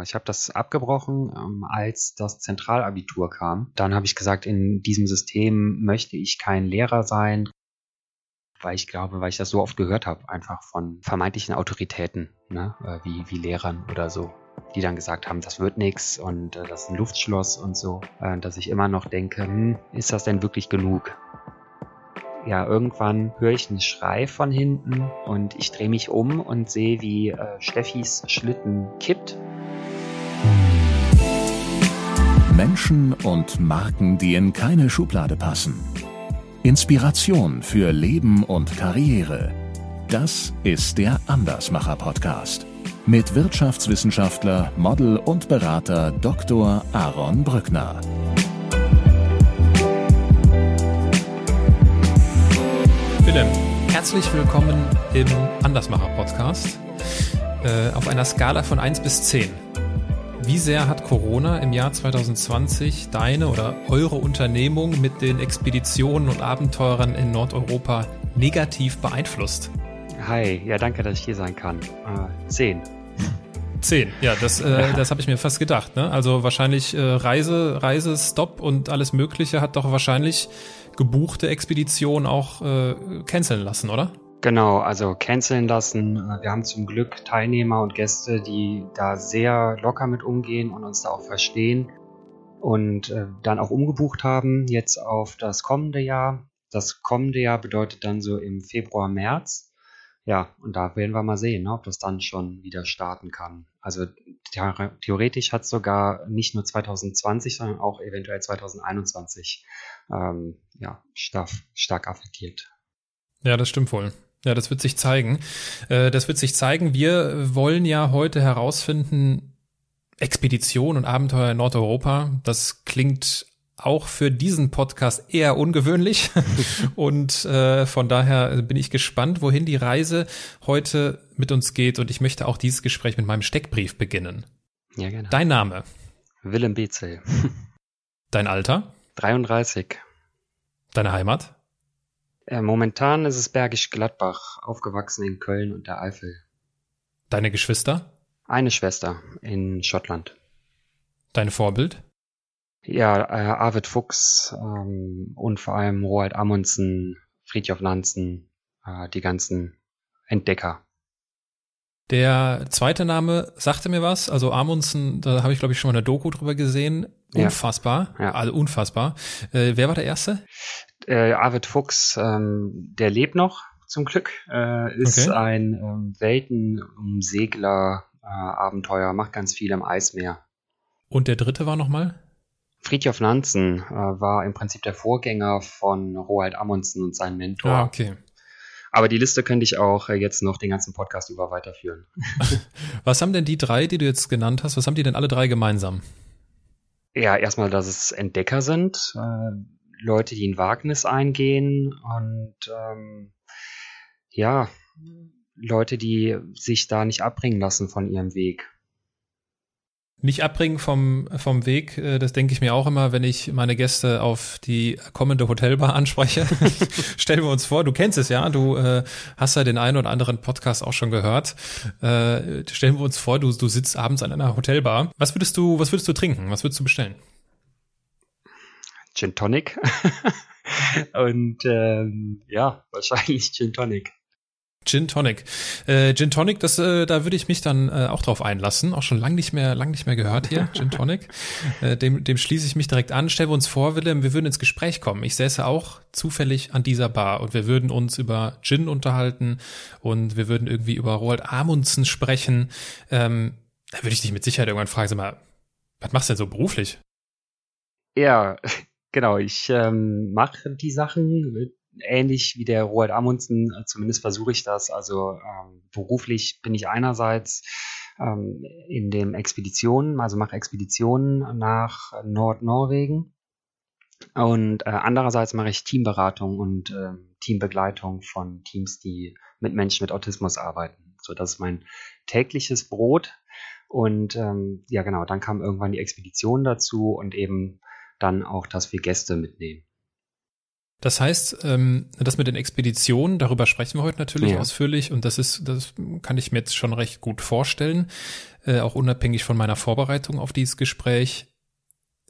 Ich habe das abgebrochen, ähm, als das Zentralabitur kam. Dann habe ich gesagt, in diesem System möchte ich kein Lehrer sein, weil ich glaube, weil ich das so oft gehört habe, einfach von vermeintlichen Autoritäten, ne? Äh, wie, wie Lehrern oder so, die dann gesagt haben, das wird nichts und äh, das ist ein Luftschloss und so, äh, dass ich immer noch denke, hm, ist das denn wirklich genug? Ja, irgendwann höre ich einen Schrei von hinten und ich drehe mich um und sehe, wie äh, Steffis Schlitten kippt Menschen und Marken, die in keine Schublade passen. Inspiration für Leben und Karriere. Das ist der Andersmacher Podcast mit Wirtschaftswissenschaftler, Model und Berater Dr. Aaron Brückner. Philipp, herzlich willkommen im Andersmacher Podcast. Äh, auf einer Skala von 1 bis 10. Wie sehr hat Corona im Jahr 2020 deine oder eure Unternehmung mit den Expeditionen und Abenteurern in Nordeuropa negativ beeinflusst? Hi, ja, danke, dass ich hier sein kann. Äh, zehn. Zehn, ja, das, äh, das habe ich mir fast gedacht. Ne? Also wahrscheinlich äh, Reise, Reisestopp und alles Mögliche hat doch wahrscheinlich gebuchte Expeditionen auch äh, canceln lassen, oder? Genau, also canceln lassen. Wir haben zum Glück Teilnehmer und Gäste, die da sehr locker mit umgehen und uns da auch verstehen und äh, dann auch umgebucht haben jetzt auf das kommende Jahr. Das kommende Jahr bedeutet dann so im Februar, März. Ja, und da werden wir mal sehen, ne, ob das dann schon wieder starten kann. Also theoretisch hat es sogar nicht nur 2020, sondern auch eventuell 2021 ähm, ja, stark, stark affektiert. Ja, das stimmt wohl. Ja, das wird sich zeigen. Äh, das wird sich zeigen. Wir wollen ja heute herausfinden, Expedition und Abenteuer in Nordeuropa. Das klingt auch für diesen Podcast eher ungewöhnlich. und äh, von daher bin ich gespannt, wohin die Reise heute mit uns geht. Und ich möchte auch dieses Gespräch mit meinem Steckbrief beginnen. Ja, gerne. Dein Name? Willem Bezel. Dein Alter? 33. Deine Heimat? Äh, momentan ist es Bergisch Gladbach, aufgewachsen in Köln und der Eifel. Deine Geschwister? Eine Schwester in Schottland. Dein Vorbild? Ja, äh, Arvid Fuchs ähm, und vor allem Roald Amundsen, Friedjof Nansen, äh, die ganzen Entdecker. Der zweite Name sagte mir was, also Amundsen, da habe ich glaube ich schon mal eine Doku drüber gesehen. Unfassbar, ja. ja. also unfassbar. Äh, wer war der erste? Äh, Arvid Fuchs, ähm, der lebt noch zum Glück, äh, ist okay. ein ähm, Weltenumsegler, äh, Abenteuer, macht ganz viel im Eismeer. Und der dritte war nochmal? Friedjof Nansen äh, war im Prinzip der Vorgänger von Roald Amundsen und sein Mentor. Ah, okay. Aber die Liste könnte ich auch äh, jetzt noch den ganzen Podcast über weiterführen. was haben denn die drei, die du jetzt genannt hast, was haben die denn alle drei gemeinsam? Ja, erstmal, dass es Entdecker sind, äh, Leute, die ein Wagnis eingehen und ähm, ja, Leute, die sich da nicht abbringen lassen von ihrem Weg nicht abbringen vom, vom Weg, äh, das denke ich mir auch immer, wenn ich meine Gäste auf die kommende Hotelbar anspreche. Stellen wir uns vor, du kennst es ja, du äh, hast ja den einen oder anderen Podcast auch schon gehört. Äh, stellen wir uns vor, du, du sitzt abends an einer Hotelbar. Was würdest du, was würdest du trinken? Was würdest du bestellen? Gin Tonic. Und ähm, ja, wahrscheinlich Gin Tonic. Gin Tonic. Äh, Gin Tonic, das, äh, da würde ich mich dann äh, auch drauf einlassen. Auch schon lang nicht mehr, lang nicht mehr gehört hier, Gin Tonic. Äh, dem, dem schließe ich mich direkt an. Stellen wir uns vor, Willem, wir würden ins Gespräch kommen. Ich säße auch zufällig an dieser Bar und wir würden uns über Gin unterhalten und wir würden irgendwie über Roald Amundsen sprechen. Ähm, da würde ich dich mit Sicherheit irgendwann fragen, sag mal, was machst du denn so beruflich? Ja, genau. Ich ähm, mache die Sachen ähnlich wie der Roald Amundsen, äh, zumindest versuche ich das. Also ähm, beruflich bin ich einerseits ähm, in dem Expeditionen, also mache Expeditionen nach Nordnorwegen. Und äh, andererseits mache ich Teamberatung und äh, Teambegleitung von Teams, die mit Menschen mit Autismus arbeiten. So, das ist mein tägliches Brot. Und ähm, ja, genau, dann kam irgendwann die Expedition dazu und eben dann auch, dass wir Gäste mitnehmen. Das heißt, ähm, das mit den Expeditionen, darüber sprechen wir heute natürlich ja. ausführlich und das ist, das kann ich mir jetzt schon recht gut vorstellen, äh, auch unabhängig von meiner Vorbereitung auf dieses Gespräch.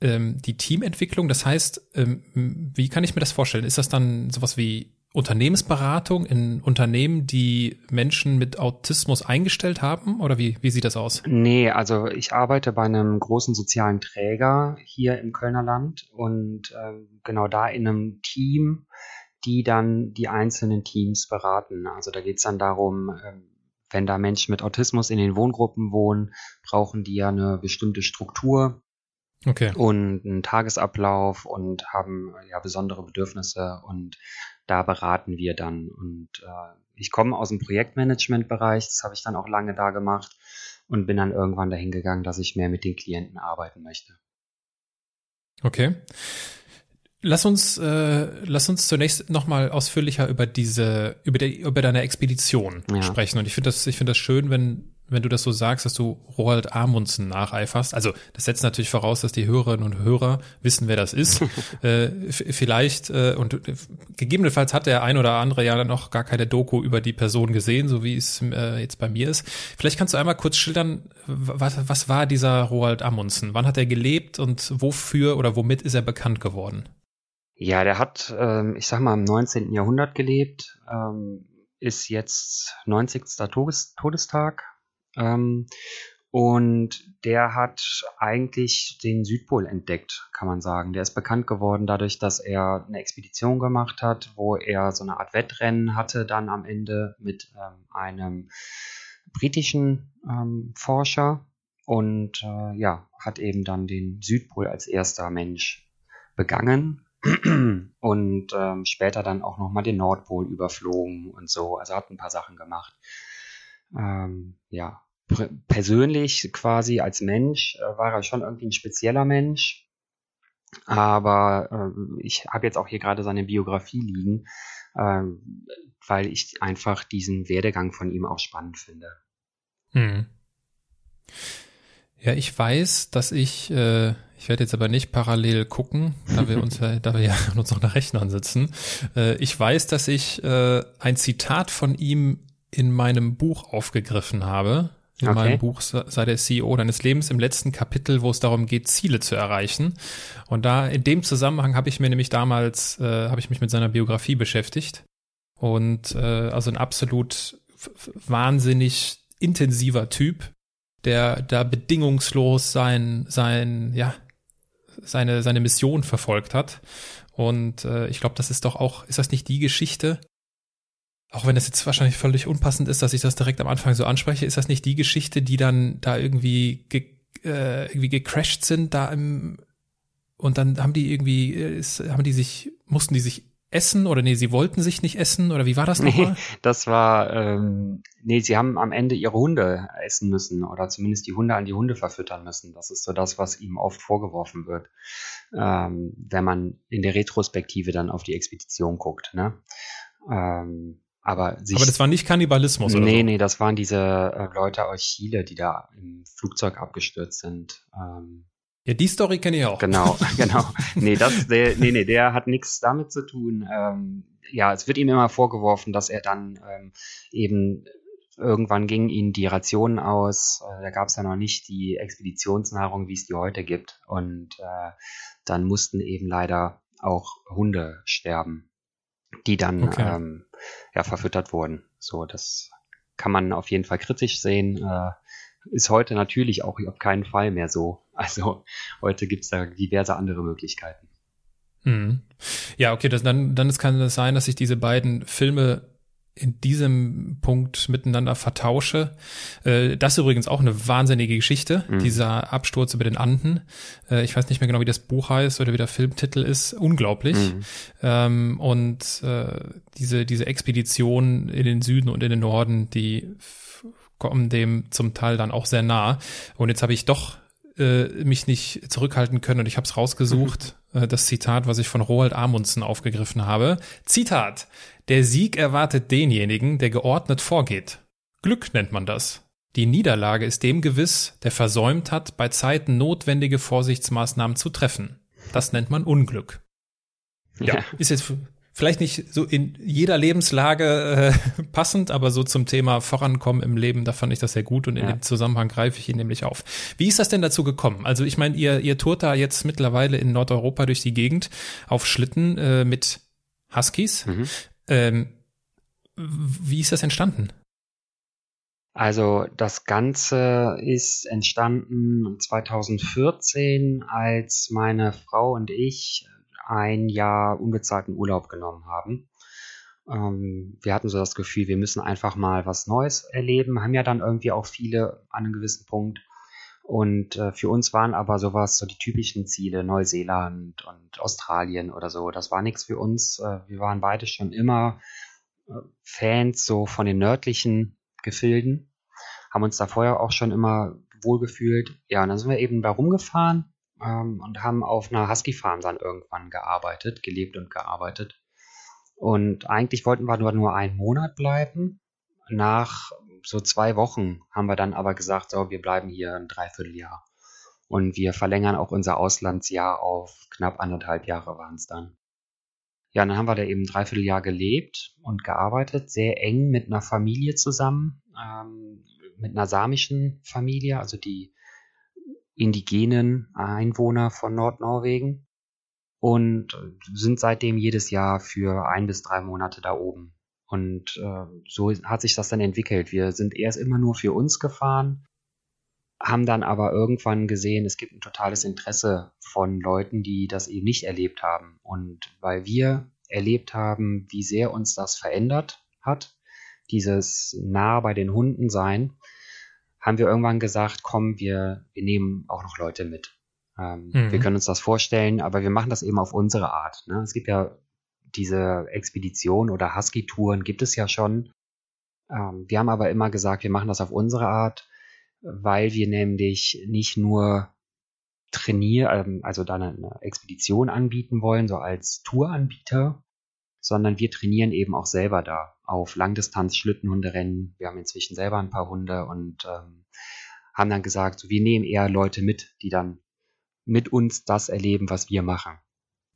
Ähm, die Teamentwicklung, das heißt, ähm, wie kann ich mir das vorstellen? Ist das dann sowas wie Unternehmensberatung in Unternehmen, die Menschen mit Autismus eingestellt haben? Oder wie, wie sieht das aus? Nee, also ich arbeite bei einem großen sozialen Träger hier im Kölner Land und äh, genau da in einem Team, die dann die einzelnen Teams beraten. Also da geht es dann darum, äh, wenn da Menschen mit Autismus in den Wohngruppen wohnen, brauchen die ja eine bestimmte Struktur, Okay. und einen Tagesablauf und haben ja besondere Bedürfnisse und da beraten wir dann. Und äh, ich komme aus dem Projektmanagement-Bereich, das habe ich dann auch lange da gemacht und bin dann irgendwann dahin gegangen, dass ich mehr mit den Klienten arbeiten möchte. Okay. Lass uns, äh, lass uns zunächst nochmal ausführlicher über diese, über, die, über deine Expedition ja. sprechen. Und ich finde das, ich finde das schön, wenn wenn du das so sagst, dass du Roald Amundsen nacheiferst. Also das setzt natürlich voraus, dass die Hörerinnen und Hörer wissen, wer das ist. äh, vielleicht äh, und äh, gegebenenfalls hat der ein oder andere ja noch gar keine Doku über die Person gesehen, so wie es äh, jetzt bei mir ist. Vielleicht kannst du einmal kurz schildern, was, was war dieser Roald Amundsen? Wann hat er gelebt und wofür oder womit ist er bekannt geworden? Ja, der hat, ähm, ich sag mal, im 19. Jahrhundert gelebt, ähm, ist jetzt 90. Todes Todestag ähm, und der hat eigentlich den Südpol entdeckt, kann man sagen. Der ist bekannt geworden dadurch, dass er eine Expedition gemacht hat, wo er so eine Art Wettrennen hatte, dann am Ende mit ähm, einem britischen ähm, Forscher und äh, ja, hat eben dann den Südpol als erster Mensch begangen und ähm, später dann auch nochmal den Nordpol überflogen und so. Also hat ein paar Sachen gemacht. Ähm, ja, persönlich quasi als Mensch äh, war er schon irgendwie ein spezieller Mensch. Aber äh, ich habe jetzt auch hier gerade seine Biografie liegen, äh, weil ich einfach diesen Werdegang von ihm auch spannend finde. Hm. Ja, ich weiß, dass ich, äh, ich werde jetzt aber nicht parallel gucken, da wir uns, da wir ja uns noch nach Rechnern sitzen. Äh, ich weiß, dass ich äh, ein Zitat von ihm in meinem Buch aufgegriffen habe, in okay. meinem Buch sei der CEO deines Lebens im letzten Kapitel, wo es darum geht, Ziele zu erreichen. Und da in dem Zusammenhang habe ich mir nämlich damals äh, habe ich mich mit seiner Biografie beschäftigt und äh, also ein absolut wahnsinnig intensiver Typ, der da bedingungslos sein sein ja seine seine Mission verfolgt hat. Und äh, ich glaube, das ist doch auch, ist das nicht die Geschichte, auch wenn das jetzt wahrscheinlich völlig unpassend ist, dass ich das direkt am Anfang so anspreche, ist das nicht die Geschichte, die dann da irgendwie, ge, äh, irgendwie gecrashed sind, da im, und dann haben die irgendwie, äh, ist, haben die sich, mussten die sich essen oder nee, sie wollten sich nicht essen oder wie war das nochmal? Nee, das war, ähm, nee, sie haben am Ende ihre Hunde essen müssen oder zumindest die Hunde an die Hunde verfüttern müssen. Das ist so das, was ihm oft vorgeworfen wird, ähm, wenn man in der Retrospektive dann auf die Expedition guckt. Ne? Ähm, aber, sich, aber das war nicht Kannibalismus, oder? Nee, so? nee, das waren diese äh, Leute aus Chile, die da im Flugzeug abgestürzt sind. Ähm, ja, die Story kenne ich auch. Genau, genau. Nee, das, der, nee, nee, der hat nichts damit zu tun. Ähm, ja, es wird ihm immer vorgeworfen, dass er dann ähm, eben irgendwann gingen ihnen die Rationen aus. Äh, da gab es ja noch nicht die Expeditionsnahrung, wie es die heute gibt. Und äh, dann mussten eben leider auch Hunde sterben die dann okay. ähm, ja, verfüttert wurden. So, das kann man auf jeden Fall kritisch sehen. Äh, ist heute natürlich auch auf keinen Fall mehr so. Also heute gibt's da diverse andere Möglichkeiten. Hm. Ja, okay, das, dann, dann kann es sein, dass sich diese beiden Filme in diesem Punkt miteinander vertausche. Äh, das ist übrigens auch eine wahnsinnige Geschichte, mhm. dieser Absturz über den Anden. Äh, ich weiß nicht mehr genau, wie das Buch heißt oder wie der Filmtitel ist. Unglaublich. Mhm. Ähm, und äh, diese, diese Expedition in den Süden und in den Norden, die kommen dem zum Teil dann auch sehr nah. Und jetzt habe ich doch mich nicht zurückhalten können und ich habe es rausgesucht, mhm. das Zitat, was ich von Roald Amundsen aufgegriffen habe. Zitat, der Sieg erwartet denjenigen, der geordnet vorgeht. Glück nennt man das. Die Niederlage ist dem gewiss, der versäumt hat, bei Zeiten notwendige Vorsichtsmaßnahmen zu treffen. Das nennt man Unglück. Ja, ja. ist jetzt vielleicht nicht so in jeder Lebenslage äh, passend, aber so zum Thema Vorankommen im Leben, da fand ich das sehr gut und in ja. dem Zusammenhang greife ich ihn nämlich auf. Wie ist das denn dazu gekommen? Also ich meine, ihr, ihr tourt da jetzt mittlerweile in Nordeuropa durch die Gegend auf Schlitten äh, mit Huskies. Mhm. Ähm, wie ist das entstanden? Also das Ganze ist entstanden 2014, als meine Frau und ich ein Jahr unbezahlten Urlaub genommen haben. Ähm, wir hatten so das Gefühl, wir müssen einfach mal was Neues erleben, haben ja dann irgendwie auch viele an einem gewissen Punkt. Und äh, für uns waren aber sowas, so die typischen Ziele, Neuseeland und Australien oder so, das war nichts für uns. Äh, wir waren beide schon immer äh, Fans so von den nördlichen Gefilden, haben uns da vorher auch schon immer wohlgefühlt. Ja, und dann sind wir eben da rumgefahren ähm, und haben auf einer Husky-Farm dann irgendwann gearbeitet, gelebt und gearbeitet. Und eigentlich wollten wir nur, nur einen Monat bleiben. Nach so zwei Wochen haben wir dann aber gesagt, so, wir bleiben hier ein Dreivierteljahr. Und wir verlängern auch unser Auslandsjahr auf knapp anderthalb Jahre waren es dann. Ja, dann haben wir da eben ein Dreivierteljahr gelebt und gearbeitet, sehr eng mit einer Familie zusammen, ähm, mit einer samischen Familie, also die indigenen Einwohner von Nordnorwegen und sind seitdem jedes Jahr für ein bis drei Monate da oben. Und äh, so hat sich das dann entwickelt. Wir sind erst immer nur für uns gefahren, haben dann aber irgendwann gesehen, es gibt ein totales Interesse von Leuten, die das eben nicht erlebt haben. Und weil wir erlebt haben, wie sehr uns das verändert hat, dieses nah bei den Hunden sein, haben wir irgendwann gesagt, komm, wir, wir nehmen auch noch Leute mit. Ähm, mhm. Wir können uns das vorstellen, aber wir machen das eben auf unsere Art. Ne? Es gibt ja diese Expedition oder Husky-Touren gibt es ja schon. Ähm, wir haben aber immer gesagt, wir machen das auf unsere Art, weil wir nämlich nicht nur trainieren, ähm, also dann eine Expedition anbieten wollen, so als Touranbieter, sondern wir trainieren eben auch selber da auf Langdistanz-Schlittenhunderennen. Wir haben inzwischen selber ein paar Hunde und ähm, haben dann gesagt, so, wir nehmen eher Leute mit, die dann mit uns das erleben, was wir machen.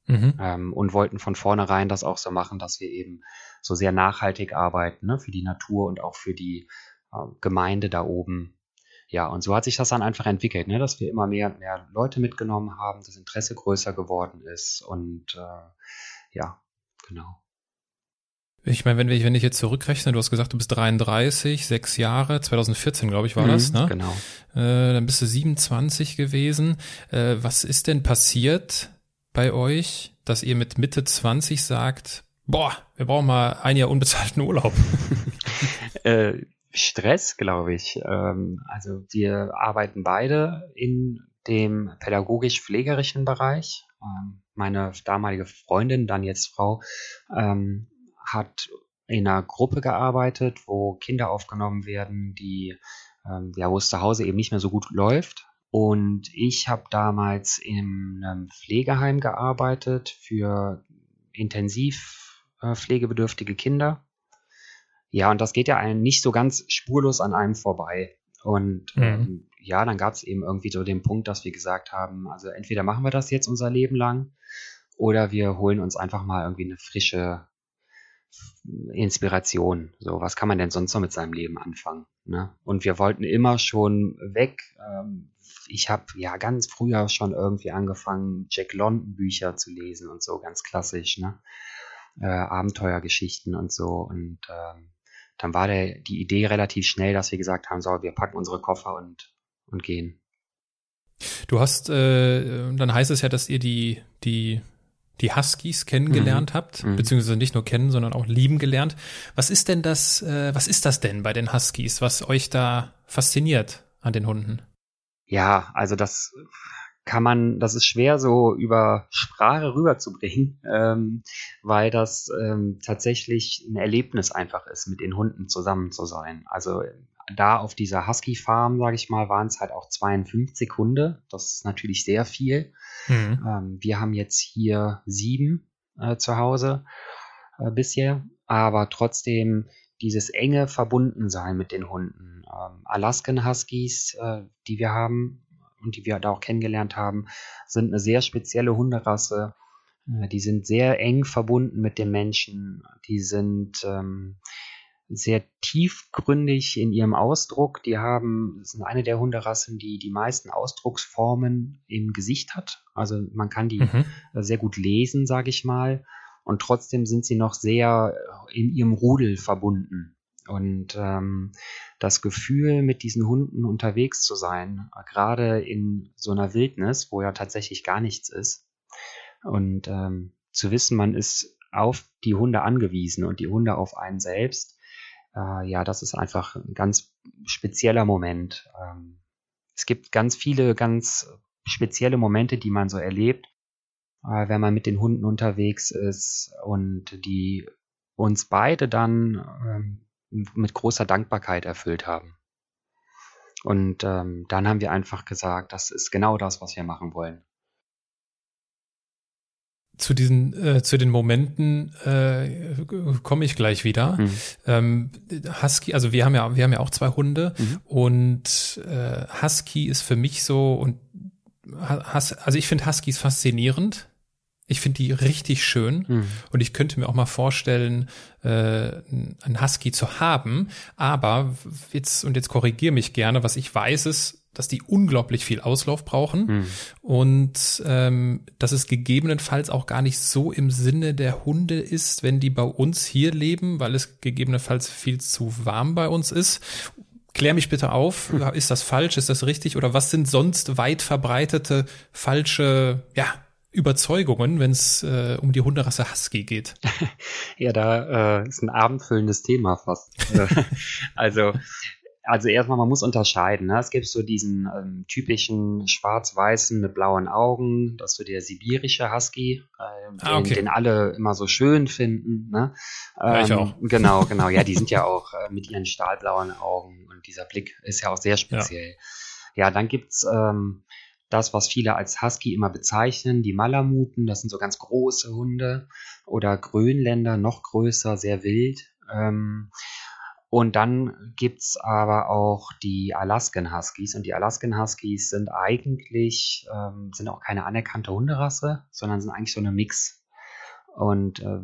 Mhm. Ähm, und wollten von vornherein das auch so machen, dass wir eben so sehr nachhaltig arbeiten, ne, für die Natur und auch für die äh, Gemeinde da oben. Ja, und so hat sich das dann einfach entwickelt, ne, dass wir immer mehr und mehr Leute mitgenommen haben, das Interesse größer geworden ist und äh, ja, genau. Ich meine, wenn, ich, wenn ich jetzt zurückrechne, du hast gesagt, du bist 33, sechs Jahre, 2014, glaube ich, war mhm, das, ne? Genau. Äh, dann bist du 27 gewesen. Äh, was ist denn passiert bei euch, dass ihr mit Mitte 20 sagt, boah, wir brauchen mal ein Jahr unbezahlten Urlaub? äh, Stress, glaube ich. Ähm, also wir arbeiten beide in dem pädagogisch-pflegerischen Bereich. Ähm, meine damalige Freundin, dann jetzt Frau, ähm, hat in einer Gruppe gearbeitet, wo Kinder aufgenommen werden, die ähm, ja, wo es zu Hause eben nicht mehr so gut läuft. Und ich habe damals in einem Pflegeheim gearbeitet für intensiv äh, pflegebedürftige Kinder. Ja, und das geht ja einem nicht so ganz spurlos an einem vorbei. Und mhm. ähm, ja, dann gab es eben irgendwie so den Punkt, dass wir gesagt haben, also entweder machen wir das jetzt unser Leben lang oder wir holen uns einfach mal irgendwie eine frische Inspiration. So, was kann man denn sonst noch mit seinem Leben anfangen? Ne? Und wir wollten immer schon weg. Ähm, ich habe ja ganz früher schon irgendwie angefangen, Jack London Bücher zu lesen und so, ganz klassisch, ne? Äh, Abenteuergeschichten und so. Und ähm, dann war der, die Idee relativ schnell, dass wir gesagt haben, so, wir packen unsere Koffer und, und gehen. Du hast, äh, dann heißt es ja, dass ihr die, die die Huskies kennengelernt mhm. habt, mhm. beziehungsweise nicht nur kennen, sondern auch lieben gelernt. Was ist denn das, äh, was ist das denn bei den Huskies, was euch da fasziniert an den Hunden? Ja, also das kann man, das ist schwer so über Sprache rüberzubringen, ähm, weil das ähm, tatsächlich ein Erlebnis einfach ist, mit den Hunden zusammen zu sein. Also da auf dieser Husky-Farm, sage ich mal, waren es halt auch 52 Hunde. Das ist natürlich sehr viel. Mhm. Ähm, wir haben jetzt hier sieben äh, zu Hause äh, bisher, aber trotzdem dieses enge Verbundensein mit den Hunden. Ähm, Alaskan Huskies, äh, die wir haben und die wir da auch kennengelernt haben, sind eine sehr spezielle Hunderasse, Äh, die sind sehr eng verbunden mit dem Menschen. Die sind ähm, sehr tiefgründig in ihrem Ausdruck. Die haben, sind eine der Hunderassen, die die meisten Ausdrucksformen im Gesicht hat. Also man kann die mhm. sehr gut lesen, sage ich mal. Und trotzdem sind sie noch sehr in ihrem Rudel verbunden. Und ähm, das Gefühl, mit diesen Hunden unterwegs zu sein, gerade in so einer Wildnis, wo ja tatsächlich gar nichts ist, und ähm, zu wissen, man ist auf die Hunde angewiesen und die Hunde auf einen selbst, äh, ja, das ist einfach ein ganz spezieller Moment. Ähm, es gibt ganz viele ganz spezielle Momente, die man so erlebt, äh, wenn man mit den Hunden unterwegs ist und die uns beide dann ähm, mit großer Dankbarkeit erfüllt haben. Und ähm, dann haben wir einfach gesagt, das ist genau das, was wir machen wollen. Zu diesen, äh, zu den Momenten äh, komme ich gleich wieder. Mhm. Ähm, Husky, also wir haben ja, wir haben ja auch zwei Hunde mhm. und äh, Husky ist für mich so und Hus, also ich finde Huskies faszinierend ich finde die richtig schön mhm. und ich könnte mir auch mal vorstellen, äh, einen Husky zu haben. Aber jetzt, und jetzt korrigiere mich gerne, was ich weiß ist, dass die unglaublich viel Auslauf brauchen mhm. und ähm, dass es gegebenenfalls auch gar nicht so im Sinne der Hunde ist, wenn die bei uns hier leben, weil es gegebenenfalls viel zu warm bei uns ist. Klär mich bitte auf, hm. ist das falsch, ist das richtig oder was sind sonst weit verbreitete falsche, ja, Überzeugungen, wenn es äh, um die Hunderasse Husky geht? ja, da äh, ist ein abendfüllendes Thema fast. also also erstmal, man muss unterscheiden. Ne? Es gibt so diesen ähm, typischen schwarz-weißen mit blauen Augen, das ist so der sibirische Husky, äh, den, ah, okay. den, alle immer so schön finden. Ne? Ähm, ja, ich ähm, auch. Genau, genau. Ja, die sind ja auch äh, mit ihren stahlblauen Augen und dieser Blick ist ja auch sehr speziell. Ja, ja dann gibt's ähm, das, was viele als Husky immer bezeichnen, die Malamuten, das sind so ganz große Hunde oder Grönländer, noch größer, sehr wild. Ähm, und dann gibt es aber auch die Alaskan Huskies. Und die Alaskan Huskies sind eigentlich, ähm, sind auch keine anerkannte Hunderasse, sondern sind eigentlich so eine Mix. Und äh,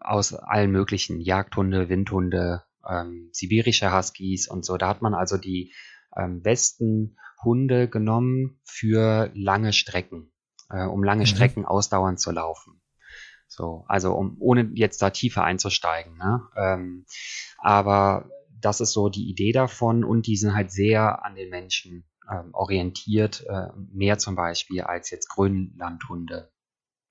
aus allen möglichen Jagdhunde, Windhunde, ähm, sibirische Huskies und so. Da hat man also die ähm, besten Hunde genommen für lange Strecken, äh, um lange mhm. Strecken ausdauernd zu laufen. So, also um, ohne jetzt da tiefer einzusteigen. Ne? Ähm, aber das ist so die Idee davon und die sind halt sehr an den Menschen ähm, orientiert, äh, mehr zum Beispiel als jetzt Grönlandhunde.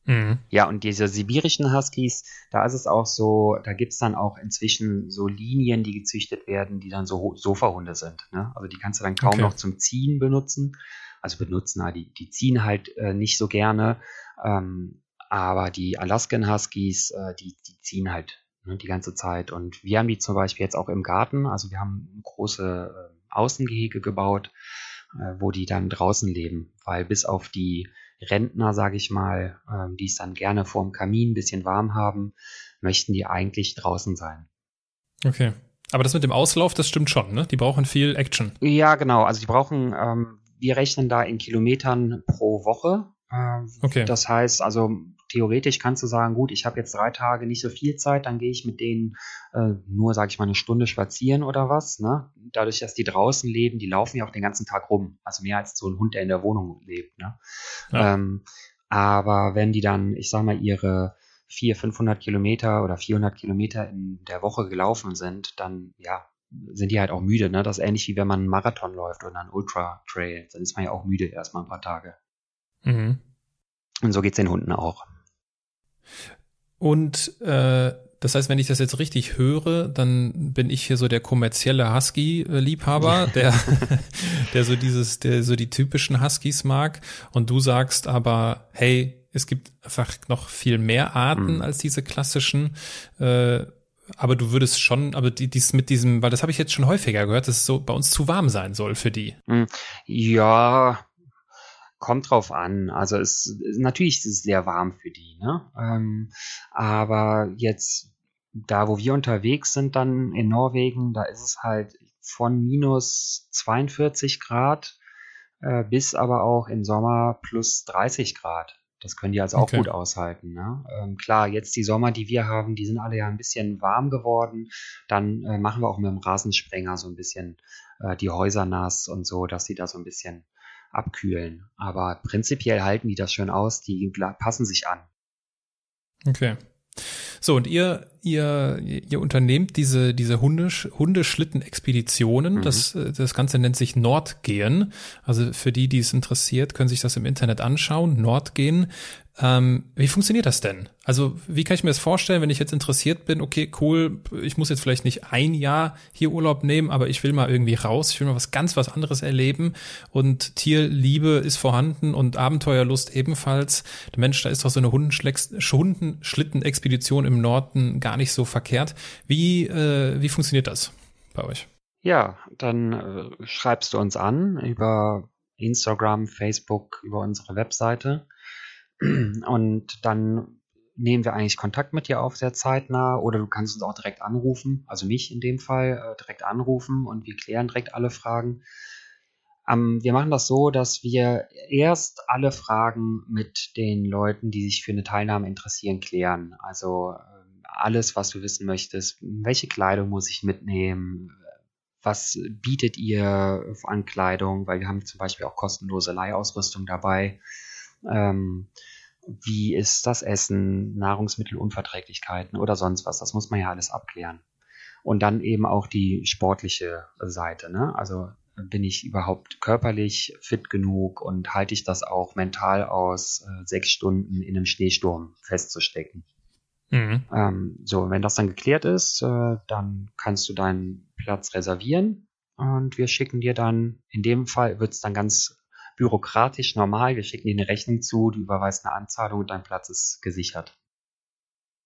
Mhm. Ja, und diese sibirischen Huskies, da ist es auch so, da gibt es dann auch inzwischen so Linien, die gezüchtet werden, die dann so Sofahunde sind. Ne? Also die kannst du dann kaum okay. noch zum Ziehen benutzen. Also benutzen, die, die ziehen halt äh, nicht so gerne. Ähm, aber die Alaskan Huskies, äh, die, die ziehen halt ne, die ganze Zeit. Und wir haben die zum Beispiel jetzt auch im Garten. Also wir haben große äh, Außengehege gebaut, äh, wo die dann draußen leben. Weil bis auf die Rentner, sage ich mal, ähm, die es dann gerne vorm Kamin ein bisschen warm haben, möchten die eigentlich draußen sein. Okay. Aber das mit dem Auslauf, das stimmt schon, ne? Die brauchen viel Action. Ja, genau. Also die brauchen, ähm, wir rechnen da in Kilometern pro Woche. Äh, okay. Das heißt, also theoretisch kannst du sagen, gut, ich habe jetzt drei Tage nicht so viel Zeit, dann gehe ich mit denen äh, nur, sage ich mal, eine Stunde spazieren oder was. Ne? Dadurch, dass die draußen leben, die laufen ja auch den ganzen Tag rum. Also mehr als so ein Hund, der in der Wohnung lebt. Ne? Ja. Ähm, aber wenn die dann, ich sag mal, ihre 400, 500 Kilometer oder 400 Kilometer in der Woche gelaufen sind, dann ja, sind die halt auch müde. Ne? Das ist ähnlich wie wenn man einen Marathon läuft oder einen Ultra Trail. Dann ist man ja auch müde erstmal ein paar Tage. Mhm. Und so geht es den Hunden auch. Und äh, das heißt, wenn ich das jetzt richtig höre, dann bin ich hier so der kommerzielle Husky-Liebhaber, der, der so dieses, der so die typischen Huskies mag. Und du sagst aber, hey, es gibt einfach noch viel mehr Arten mhm. als diese klassischen. Äh, aber du würdest schon, aber die, dies mit diesem, weil das habe ich jetzt schon häufiger gehört, dass es so bei uns zu warm sein soll für die. Mhm. Ja, kommt drauf an. Also es natürlich ist es sehr warm für die, ne? Ähm, aber jetzt da, wo wir unterwegs sind, dann in Norwegen, da ist es halt von minus 42 Grad äh, bis aber auch im Sommer plus 30 Grad. Das können die also auch okay. gut aushalten. Ne? Ähm, klar, jetzt die Sommer, die wir haben, die sind alle ja ein bisschen warm geworden. Dann äh, machen wir auch mit dem Rasensprenger so ein bisschen äh, die Häuser nass und so, dass sie da so ein bisschen abkühlen. Aber prinzipiell halten die das schön aus, die passen sich an. Okay. So, und ihr, ihr, ihr unternehmt diese, diese Hundesch Hundeschlitten-Expeditionen. Mhm. Das, äh, das Ganze nennt sich Nordgehen. Also für die, die es interessiert, können sich das im Internet anschauen. Nordgehen. Ähm, wie funktioniert das denn? Also wie kann ich mir das vorstellen, wenn ich jetzt interessiert bin, okay, cool, ich muss jetzt vielleicht nicht ein Jahr hier Urlaub nehmen, aber ich will mal irgendwie raus, ich will mal was ganz was anderes erleben und Tierliebe ist vorhanden und Abenteuerlust ebenfalls. Der Mensch, da ist doch so eine Hundenschlitten-Expedition im Norden gar nicht so verkehrt. Wie, äh, wie funktioniert das bei euch? Ja, dann äh, schreibst du uns an über Instagram, Facebook, über unsere Webseite und dann nehmen wir eigentlich Kontakt mit dir auf sehr zeitnah oder du kannst uns auch direkt anrufen, also mich in dem Fall äh, direkt anrufen und wir klären direkt alle Fragen. Ähm, wir machen das so, dass wir erst alle Fragen mit den Leuten, die sich für eine Teilnahme interessieren, klären. Also äh, alles, was du wissen möchtest. Welche Kleidung muss ich mitnehmen? Was bietet ihr an Kleidung? Weil wir haben zum Beispiel auch kostenlose Leihausrüstung dabei. Ähm, wie ist das Essen, Nahrungsmittelunverträglichkeiten oder sonst was. Das muss man ja alles abklären. Und dann eben auch die sportliche Seite. Ne? Also bin ich überhaupt körperlich fit genug und halte ich das auch mental aus, äh, sechs Stunden in einem Schneesturm festzustecken. Mhm. Ähm, so, wenn das dann geklärt ist, äh, dann kannst du deinen Platz reservieren und wir schicken dir dann, in dem Fall wird es dann ganz bürokratisch normal. Wir schicken dir eine Rechnung zu, du überweist eine Anzahlung und dein Platz ist gesichert.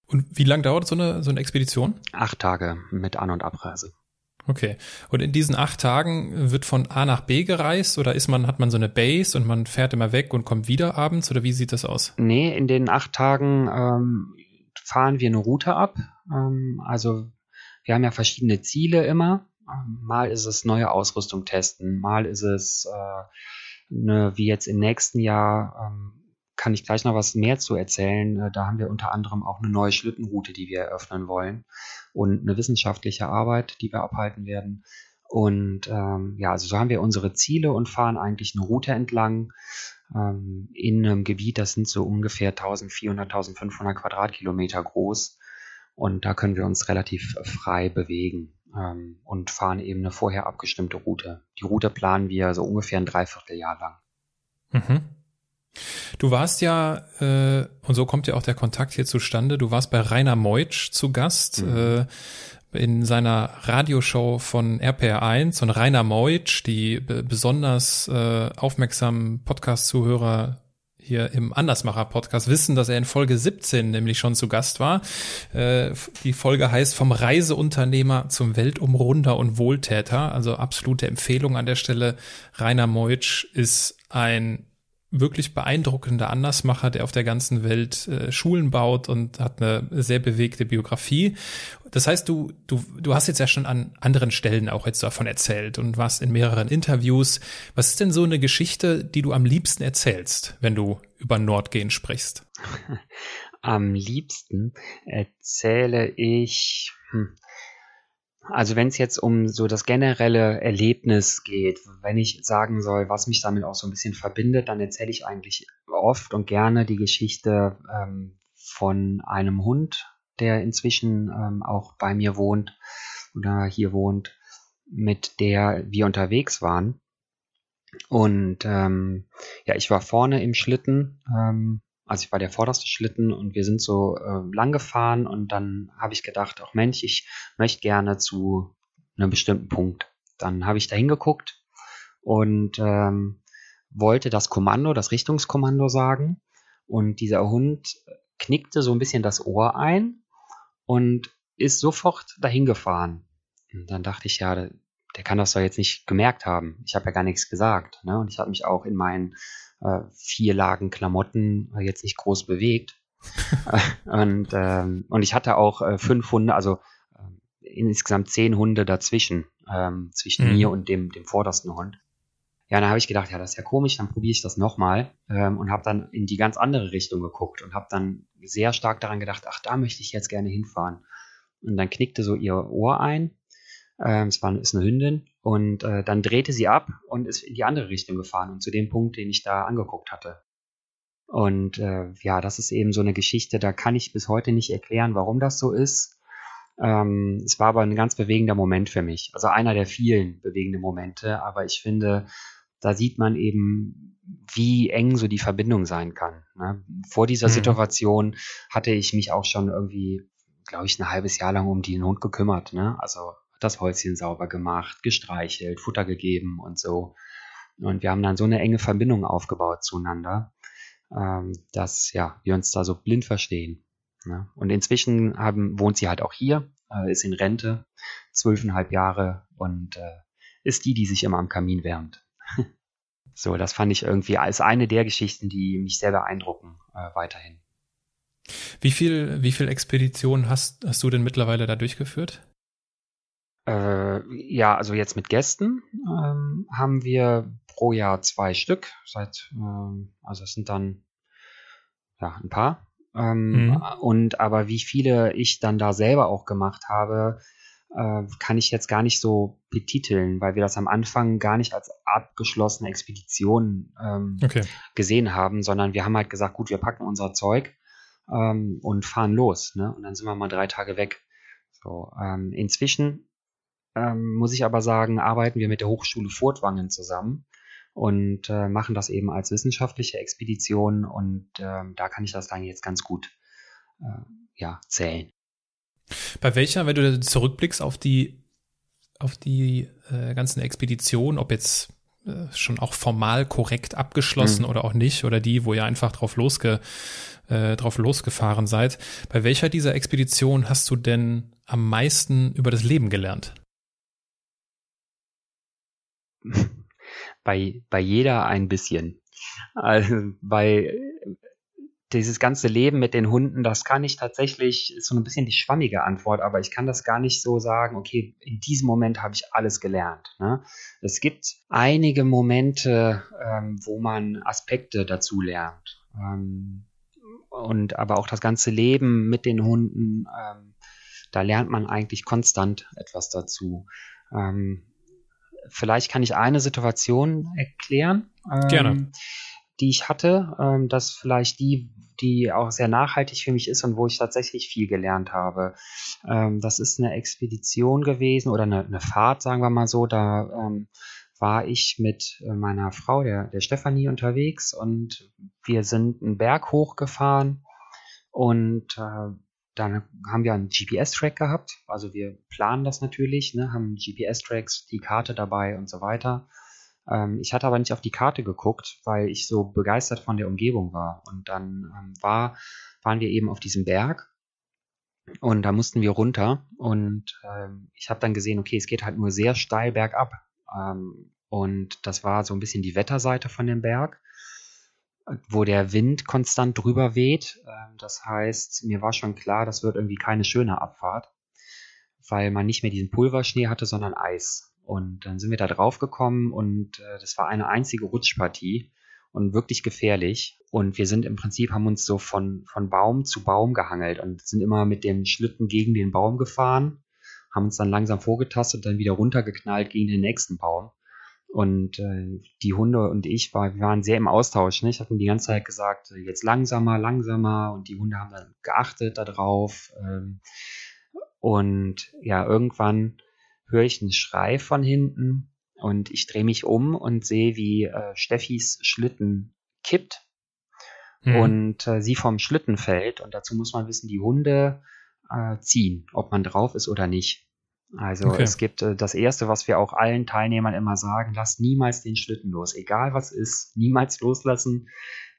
Und wie lange dauert so eine, so eine Expedition? Acht Tage mit An- und Abreise. Okay. Und in diesen acht Tagen wird von A nach B gereist oder ist man, hat man so eine Base und man fährt immer weg und kommt wieder abends oder wie sieht das aus? Nee, in den acht Tagen ähm, fahren wir eine Route ab. Ähm, also wir haben ja verschiedene Ziele immer. Ähm, mal ist es neue Ausrüstung testen, mal ist es äh, ne, wie jetzt im nächsten Jahr, ähm, kann ich gleich noch was mehr zu erzählen. Äh, da haben wir unter anderem auch eine neue Schlittenroute, die wir eröffnen wollen und eine wissenschaftliche Arbeit, die wir abhalten werden. Und ähm, ja, also so haben wir unsere Ziele und fahren eigentlich eine Route entlang ähm, in einem Gebiet, das sind so ungefähr 1400, 1500 Quadratkilometer groß. Und da können wir uns relativ frei bewegen ähm, und fahren eben eine vorher abgestimmte Route. Die Route planen wir so ungefähr ein Dreivierteljahr lang. Mhm. Du warst ja, äh, und so kommt ja auch der Kontakt hier zustande, du warst bei Rainer Meutsch zu Gast mhm. äh, in seiner Radioshow von RPR1 und Rainer Meutsch, die besonders äh, aufmerksamen Podcast-Zuhörer hier im Andersmacher-Podcast wissen, dass er in Folge 17 nämlich schon zu Gast war. Äh, die Folge heißt Vom Reiseunternehmer zum Weltumrunder und Wohltäter. Also absolute Empfehlung an der Stelle. Rainer Meutsch ist ein wirklich beeindruckender Andersmacher, der auf der ganzen Welt äh, Schulen baut und hat eine sehr bewegte Biografie. Das heißt, du, du, du hast jetzt ja schon an anderen Stellen auch jetzt davon erzählt und warst in mehreren Interviews. Was ist denn so eine Geschichte, die du am liebsten erzählst, wenn du über Nordgehen sprichst? Am liebsten erzähle ich, hm, also wenn es jetzt um so das generelle Erlebnis geht, wenn ich sagen soll, was mich damit auch so ein bisschen verbindet, dann erzähle ich eigentlich oft und gerne die Geschichte ähm, von einem Hund, der inzwischen ähm, auch bei mir wohnt oder hier wohnt, mit der wir unterwegs waren. Und ähm, ja, ich war vorne im Schlitten ähm, also ich war der vorderste Schlitten und wir sind so äh, lang gefahren und dann habe ich gedacht, ach Mensch, ich möchte gerne zu einem bestimmten Punkt. Dann habe ich da hingeguckt und ähm, wollte das Kommando, das Richtungskommando sagen und dieser Hund knickte so ein bisschen das Ohr ein und ist sofort dahin gefahren. Und dann dachte ich, ja, der, der kann das doch jetzt nicht gemerkt haben. Ich habe ja gar nichts gesagt. Ne? Und ich habe mich auch in meinen äh, vier Lagen Klamotten äh, jetzt nicht groß bewegt. und, ähm, und ich hatte auch äh, fünf Hunde, also äh, insgesamt zehn Hunde dazwischen, ähm, zwischen mhm. mir und dem, dem vordersten Hund. Ja, dann habe ich gedacht, ja, das ist ja komisch, dann probiere ich das nochmal ähm, und habe dann in die ganz andere Richtung geguckt und habe dann sehr stark daran gedacht, ach, da möchte ich jetzt gerne hinfahren. Und dann knickte so ihr Ohr ein. Ähm, es war, ist eine Hündin und äh, dann drehte sie ab und ist in die andere Richtung gefahren und zu dem Punkt, den ich da angeguckt hatte. Und äh, ja, das ist eben so eine Geschichte, da kann ich bis heute nicht erklären, warum das so ist. Ähm, es war aber ein ganz bewegender Moment für mich. Also einer der vielen bewegenden Momente. Aber ich finde, da sieht man eben, wie eng so die Verbindung sein kann. Ne? Vor dieser mhm. Situation hatte ich mich auch schon irgendwie, glaube ich, ein halbes Jahr lang um den Hund gekümmert. Ne? Also das Häuschen sauber gemacht, gestreichelt, Futter gegeben und so. Und wir haben dann so eine enge Verbindung aufgebaut zueinander ähm, dass ja, wir uns da so blind verstehen. Ne? Und inzwischen haben, wohnt sie halt auch hier, äh, ist in Rente, zwölfeinhalb Jahre und äh, ist die, die sich immer am Kamin wärmt. so, das fand ich irgendwie als eine der Geschichten, die mich sehr beeindrucken, äh, weiterhin. Wie viel, wie viel Expeditionen hast, hast du denn mittlerweile da durchgeführt? Äh, ja, also jetzt mit Gästen ähm, haben wir pro Jahr zwei Stück. Seit, ähm, also es sind dann ja ein paar. Ähm, mhm. Und aber wie viele ich dann da selber auch gemacht habe, äh, kann ich jetzt gar nicht so betiteln, weil wir das am Anfang gar nicht als abgeschlossene Expedition ähm, okay. gesehen haben, sondern wir haben halt gesagt, gut, wir packen unser Zeug ähm, und fahren los, ne? Und dann sind wir mal drei Tage weg. So, ähm, inzwischen ähm, muss ich aber sagen, arbeiten wir mit der Hochschule Furtwangen zusammen und äh, machen das eben als wissenschaftliche Expedition und äh, da kann ich das dann jetzt ganz gut äh, ja, zählen. Bei welcher, wenn du zurückblickst auf die auf die äh, ganzen Expeditionen, ob jetzt äh, schon auch formal korrekt abgeschlossen mhm. oder auch nicht, oder die, wo ihr einfach drauf, losge, äh, drauf losgefahren seid. Bei welcher dieser Expeditionen hast du denn am meisten über das Leben gelernt? Bei, bei jeder ein bisschen. Also bei dieses ganze Leben mit den Hunden, das kann ich tatsächlich, ist so ein bisschen die schwammige Antwort, aber ich kann das gar nicht so sagen, okay, in diesem Moment habe ich alles gelernt. Ne? Es gibt einige Momente, ähm, wo man Aspekte dazu lernt. Ähm, und aber auch das ganze Leben mit den Hunden, ähm, da lernt man eigentlich konstant etwas dazu. Ähm, vielleicht kann ich eine Situation erklären. Ähm, Gerne. Die ich hatte, ähm, dass vielleicht die, die auch sehr nachhaltig für mich ist und wo ich tatsächlich viel gelernt habe. Ähm, das ist eine Expedition gewesen oder eine, eine Fahrt, sagen wir mal so. Da ähm, war ich mit äh, meiner Frau, der, der Stefanie, unterwegs und wir sind einen Berg hochgefahren und äh, dann haben wir einen GPS-Track gehabt. Also wir planen das natürlich, ne, haben GPS-Tracks, die Karte dabei und so weiter. Ähm, ich hatte aber nicht auf die Karte geguckt, weil ich so begeistert von der Umgebung war. Und dann ähm, war, waren wir eben auf diesem Berg und da mussten wir runter. Und ähm, ich habe dann gesehen, okay, es geht halt nur sehr steil bergab. Ähm, und das war so ein bisschen die Wetterseite von dem Berg wo der Wind konstant drüber weht. Ähm, das heißt, mir war schon klar, das wird irgendwie keine schöne Abfahrt, weil man nicht mehr diesen Pulverschnee hatte, sondern Eis. Und dann sind wir da drauf gekommen und äh, das war eine einzige Rutschpartie und wirklich gefährlich. Und wir sind im Prinzip, haben uns so von, von Baum zu Baum gehangelt und sind immer mit dem Schlitten gegen den Baum gefahren, haben uns dann langsam vorgetastet und dann wieder runtergeknallt gegen den nächsten Baum. Und äh, die Hunde und ich war, wir waren sehr im Austausch. Ne? Ich habe die ganze Zeit gesagt, äh, jetzt langsamer, langsamer. Und die Hunde haben dann geachtet darauf. Ähm, und ja, irgendwann höre ich einen Schrei von hinten und ich drehe mich um und sehe, wie äh, Steffis Schlitten kippt mhm. und äh, sie vom Schlitten fällt. Und dazu muss man wissen, die Hunde äh, ziehen, ob man drauf ist oder nicht. Also okay. es gibt äh, das Erste, was wir auch allen Teilnehmern immer sagen, lasst niemals den Schlitten los, egal was ist, niemals loslassen,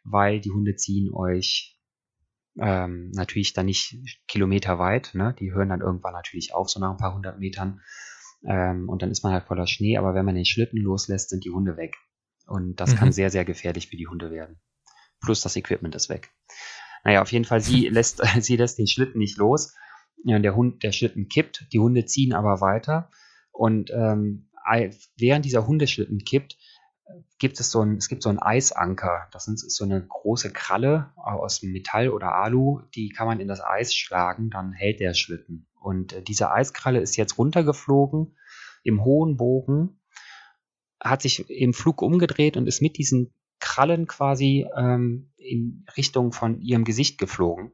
weil die Hunde ziehen euch ähm, natürlich dann nicht Kilometer weit, ne? die hören dann irgendwann natürlich auf, so nach ein paar hundert Metern ähm, und dann ist man halt voller Schnee, aber wenn man den Schlitten loslässt, sind die Hunde weg und das mhm. kann sehr, sehr gefährlich für die Hunde werden. Plus das Equipment ist weg. Naja, auf jeden Fall, sie lässt, sie lässt den Schlitten nicht los ja, der Hund, der Schlitten kippt, die Hunde ziehen aber weiter. Und ähm, während dieser Hundeschlitten kippt, gibt es so ein, es gibt so ein Eisanker. Das ist so eine große Kralle aus Metall oder Alu, die kann man in das Eis schlagen, dann hält der Schlitten. Und äh, diese Eiskralle ist jetzt runtergeflogen im hohen Bogen, hat sich im Flug umgedreht und ist mit diesen Krallen quasi ähm, in Richtung von ihrem Gesicht geflogen.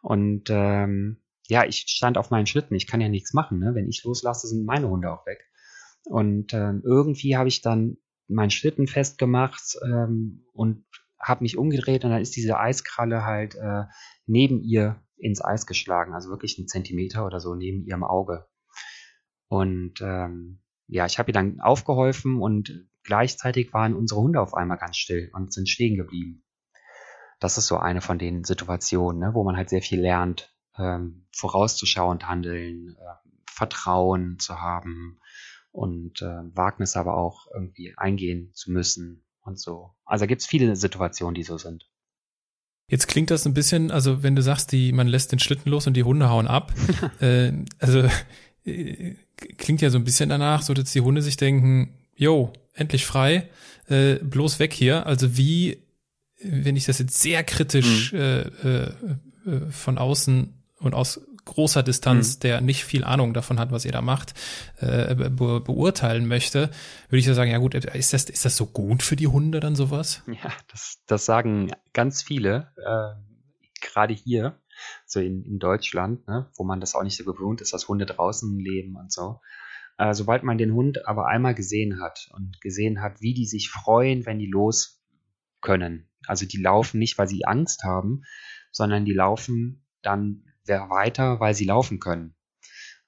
Und ähm, ja, ich stand auf meinen Schlitten, ich kann ja nichts machen. Ne? Wenn ich loslasse, sind meine Hunde auch weg. Und ähm, irgendwie habe ich dann meinen Schlitten festgemacht ähm, und habe mich umgedreht und dann ist diese Eiskralle halt äh, neben ihr ins Eis geschlagen, also wirklich einen Zentimeter oder so neben ihrem Auge. Und ähm, ja, ich habe ihr dann aufgeholfen und gleichzeitig waren unsere Hunde auf einmal ganz still und sind stehen geblieben. Das ist so eine von den Situationen, ne, wo man halt sehr viel lernt, ähm, vorauszuschauend handeln, äh, Vertrauen zu haben und äh, Wagnis aber auch irgendwie eingehen zu müssen und so. Also da gibt es viele Situationen, die so sind. Jetzt klingt das ein bisschen, also wenn du sagst, die, man lässt den Schlitten los und die Hunde hauen ab, äh, also äh, klingt ja so ein bisschen danach, so dass die Hunde sich denken, yo, endlich frei, äh, bloß weg hier. Also wie, wenn ich das jetzt sehr kritisch mhm. äh, äh, äh von außen und aus großer Distanz, mhm. der nicht viel Ahnung davon hat, was ihr da macht, äh, be beurteilen möchte, würde ich ja sagen, ja gut, ist das, ist das so gut für die Hunde dann sowas? Ja, das, das sagen ganz viele, äh, gerade hier, so in, in Deutschland, ne, wo man das auch nicht so gewohnt ist, dass Hunde draußen leben und so. Äh, sobald man den Hund aber einmal gesehen hat und gesehen hat, wie die sich freuen, wenn die los können. Also die laufen nicht, weil sie Angst haben, sondern die laufen dann weiter, weil sie laufen können.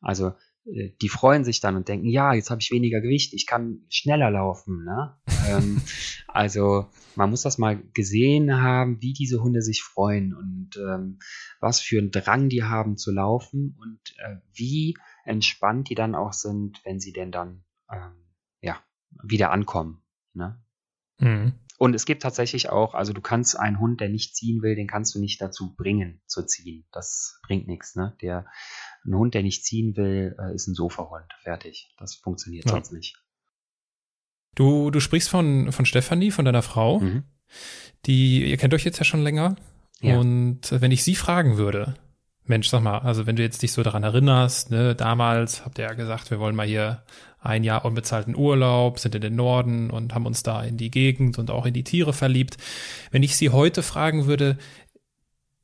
Also äh, die freuen sich dann und denken, ja, jetzt habe ich weniger Gewicht, ich kann schneller laufen. Ne? ähm, also man muss das mal gesehen haben, wie diese Hunde sich freuen und ähm, was für einen Drang die haben zu laufen und äh, wie entspannt die dann auch sind, wenn sie denn dann ähm, ja wieder ankommen. Ne? Mhm. Und es gibt tatsächlich auch, also du kannst einen Hund, der nicht ziehen will, den kannst du nicht dazu bringen zu ziehen. Das bringt nichts. Ne? Der, ein Hund, der nicht ziehen will, äh, ist ein Sofahund. Fertig. Das funktioniert ja. sonst nicht. Du, du sprichst von, von Stefanie, von deiner Frau. Mhm. Die, ihr kennt euch jetzt ja schon länger. Ja. Und wenn ich sie fragen würde, Mensch, sag mal, also wenn du jetzt dich so daran erinnerst, ne, damals habt ihr ja gesagt, wir wollen mal hier ein Jahr unbezahlten Urlaub, sind in den Norden und haben uns da in die Gegend und auch in die Tiere verliebt. Wenn ich Sie heute fragen würde,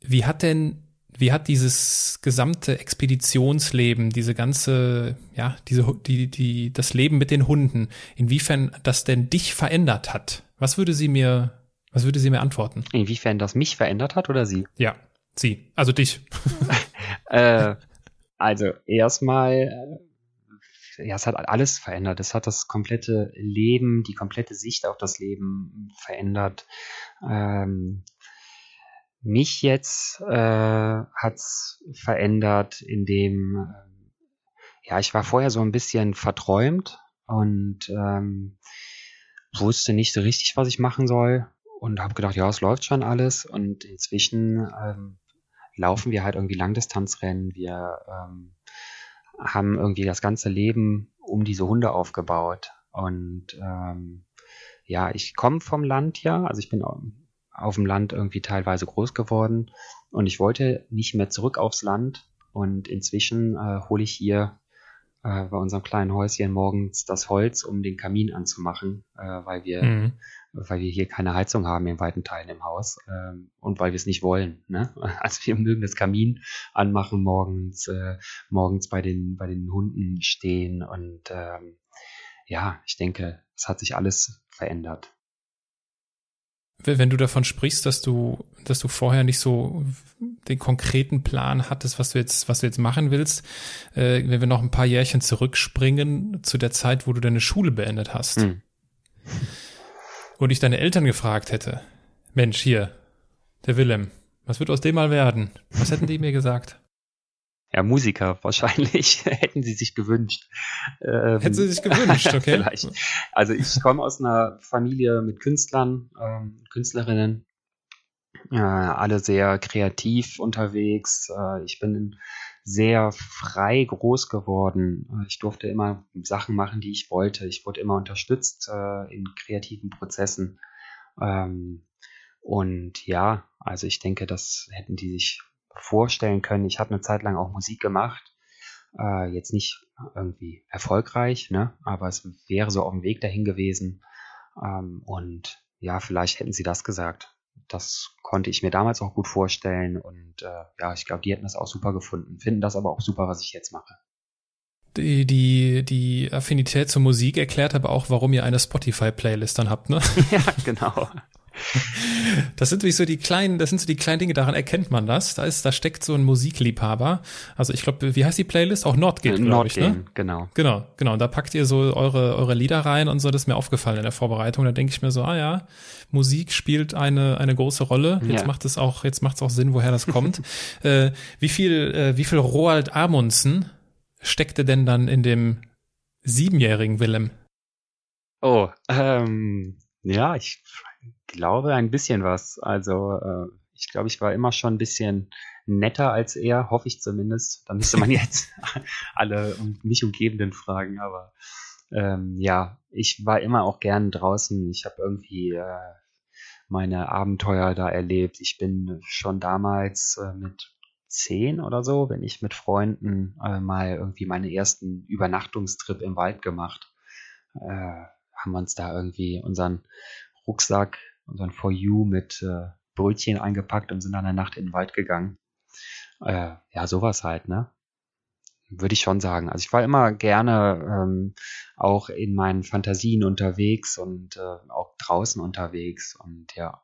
wie hat denn wie hat dieses gesamte Expeditionsleben, diese ganze, ja, diese, die, die, das Leben mit den Hunden, inwiefern das denn dich verändert hat? Was würde sie mir, was würde sie mir antworten? Inwiefern das mich verändert hat oder sie? Ja, sie, also dich. äh, also erstmal ja, es hat alles verändert. Es hat das komplette Leben, die komplette Sicht auf das Leben verändert. Ähm, mich jetzt äh, hat es verändert, indem, äh, ja, ich war vorher so ein bisschen verträumt und ähm, wusste nicht so richtig, was ich machen soll und habe gedacht, ja, es läuft schon alles und inzwischen ähm, laufen wir halt irgendwie Langdistanzrennen, wir ähm, haben irgendwie das ganze Leben um diese Hunde aufgebaut. Und ähm, ja, ich komme vom Land ja, also ich bin auf dem Land irgendwie teilweise groß geworden. Und ich wollte nicht mehr zurück aufs Land. Und inzwischen äh, hole ich hier äh, bei unserem kleinen Häuschen morgens das Holz, um den Kamin anzumachen, äh, weil wir mhm weil wir hier keine Heizung haben in weiten Teilen im Haus ähm, und weil wir es nicht wollen. Ne? Also wir mögen das Kamin anmachen morgens, äh, morgens bei den bei den Hunden stehen und ähm, ja, ich denke, es hat sich alles verändert. Wenn du davon sprichst, dass du, dass du vorher nicht so den konkreten Plan hattest, was du jetzt, was du jetzt machen willst, äh, wenn wir noch ein paar Jährchen zurückspringen zu der Zeit, wo du deine Schule beendet hast. Hm und ich deine Eltern gefragt hätte, Mensch, hier, der Willem, was wird aus dem mal werden? Was hätten die mir gesagt? Ja, Musiker wahrscheinlich hätten sie sich gewünscht. Ähm, hätten sie sich gewünscht, okay. Vielleicht. Also ich komme aus einer Familie mit Künstlern, ähm, Künstlerinnen, äh, alle sehr kreativ unterwegs. Äh, ich bin in sehr frei groß geworden. Ich durfte immer Sachen machen, die ich wollte. Ich wurde immer unterstützt äh, in kreativen Prozessen. Ähm, und ja, also ich denke, das hätten die sich vorstellen können. Ich habe eine Zeit lang auch Musik gemacht. Äh, jetzt nicht irgendwie erfolgreich, ne? aber es wäre so auf dem Weg dahin gewesen. Ähm, und ja, vielleicht hätten sie das gesagt. Das konnte ich mir damals auch gut vorstellen. Und äh, ja, ich glaube, die hätten das auch super gefunden. Finden das aber auch super, was ich jetzt mache. Die, die, die Affinität zur Musik erklärt aber auch, warum ihr eine Spotify-Playlist dann habt, ne? ja, genau. Das sind so die kleinen, das sind so die kleinen Dinge, daran erkennt man das. Da ist, da steckt so ein Musikliebhaber. Also ich glaube, wie heißt die Playlist? Auch Nordgate, glaube ich, ne? genau. Genau, genau. Und da packt ihr so eure, eure Lieder rein und so, das ist mir aufgefallen in der Vorbereitung. Da denke ich mir so, ah ja, Musik spielt eine, eine große Rolle. Jetzt ja. macht es auch, jetzt macht es auch Sinn, woher das kommt. äh, wie viel, äh, wie viel Roald Amundsen steckte denn dann in dem siebenjährigen Willem? Oh, ähm, ja, ich glaube ein bisschen was. Also äh, ich glaube, ich war immer schon ein bisschen netter als er, hoffe ich zumindest. Da müsste man jetzt alle um mich umgebenden fragen, aber ähm, ja, ich war immer auch gern draußen. Ich habe irgendwie äh, meine Abenteuer da erlebt. Ich bin schon damals äh, mit zehn oder so, wenn ich mit Freunden äh, mal irgendwie meine ersten Übernachtungstrip im Wald gemacht. Äh, haben wir uns da irgendwie unseren Rucksack unseren For You mit äh, Brötchen eingepackt und sind dann eine Nacht in den Wald gegangen. Äh, ja, sowas halt, ne? Würde ich schon sagen. Also ich war immer gerne ähm, auch in meinen Fantasien unterwegs und äh, auch draußen unterwegs und ja.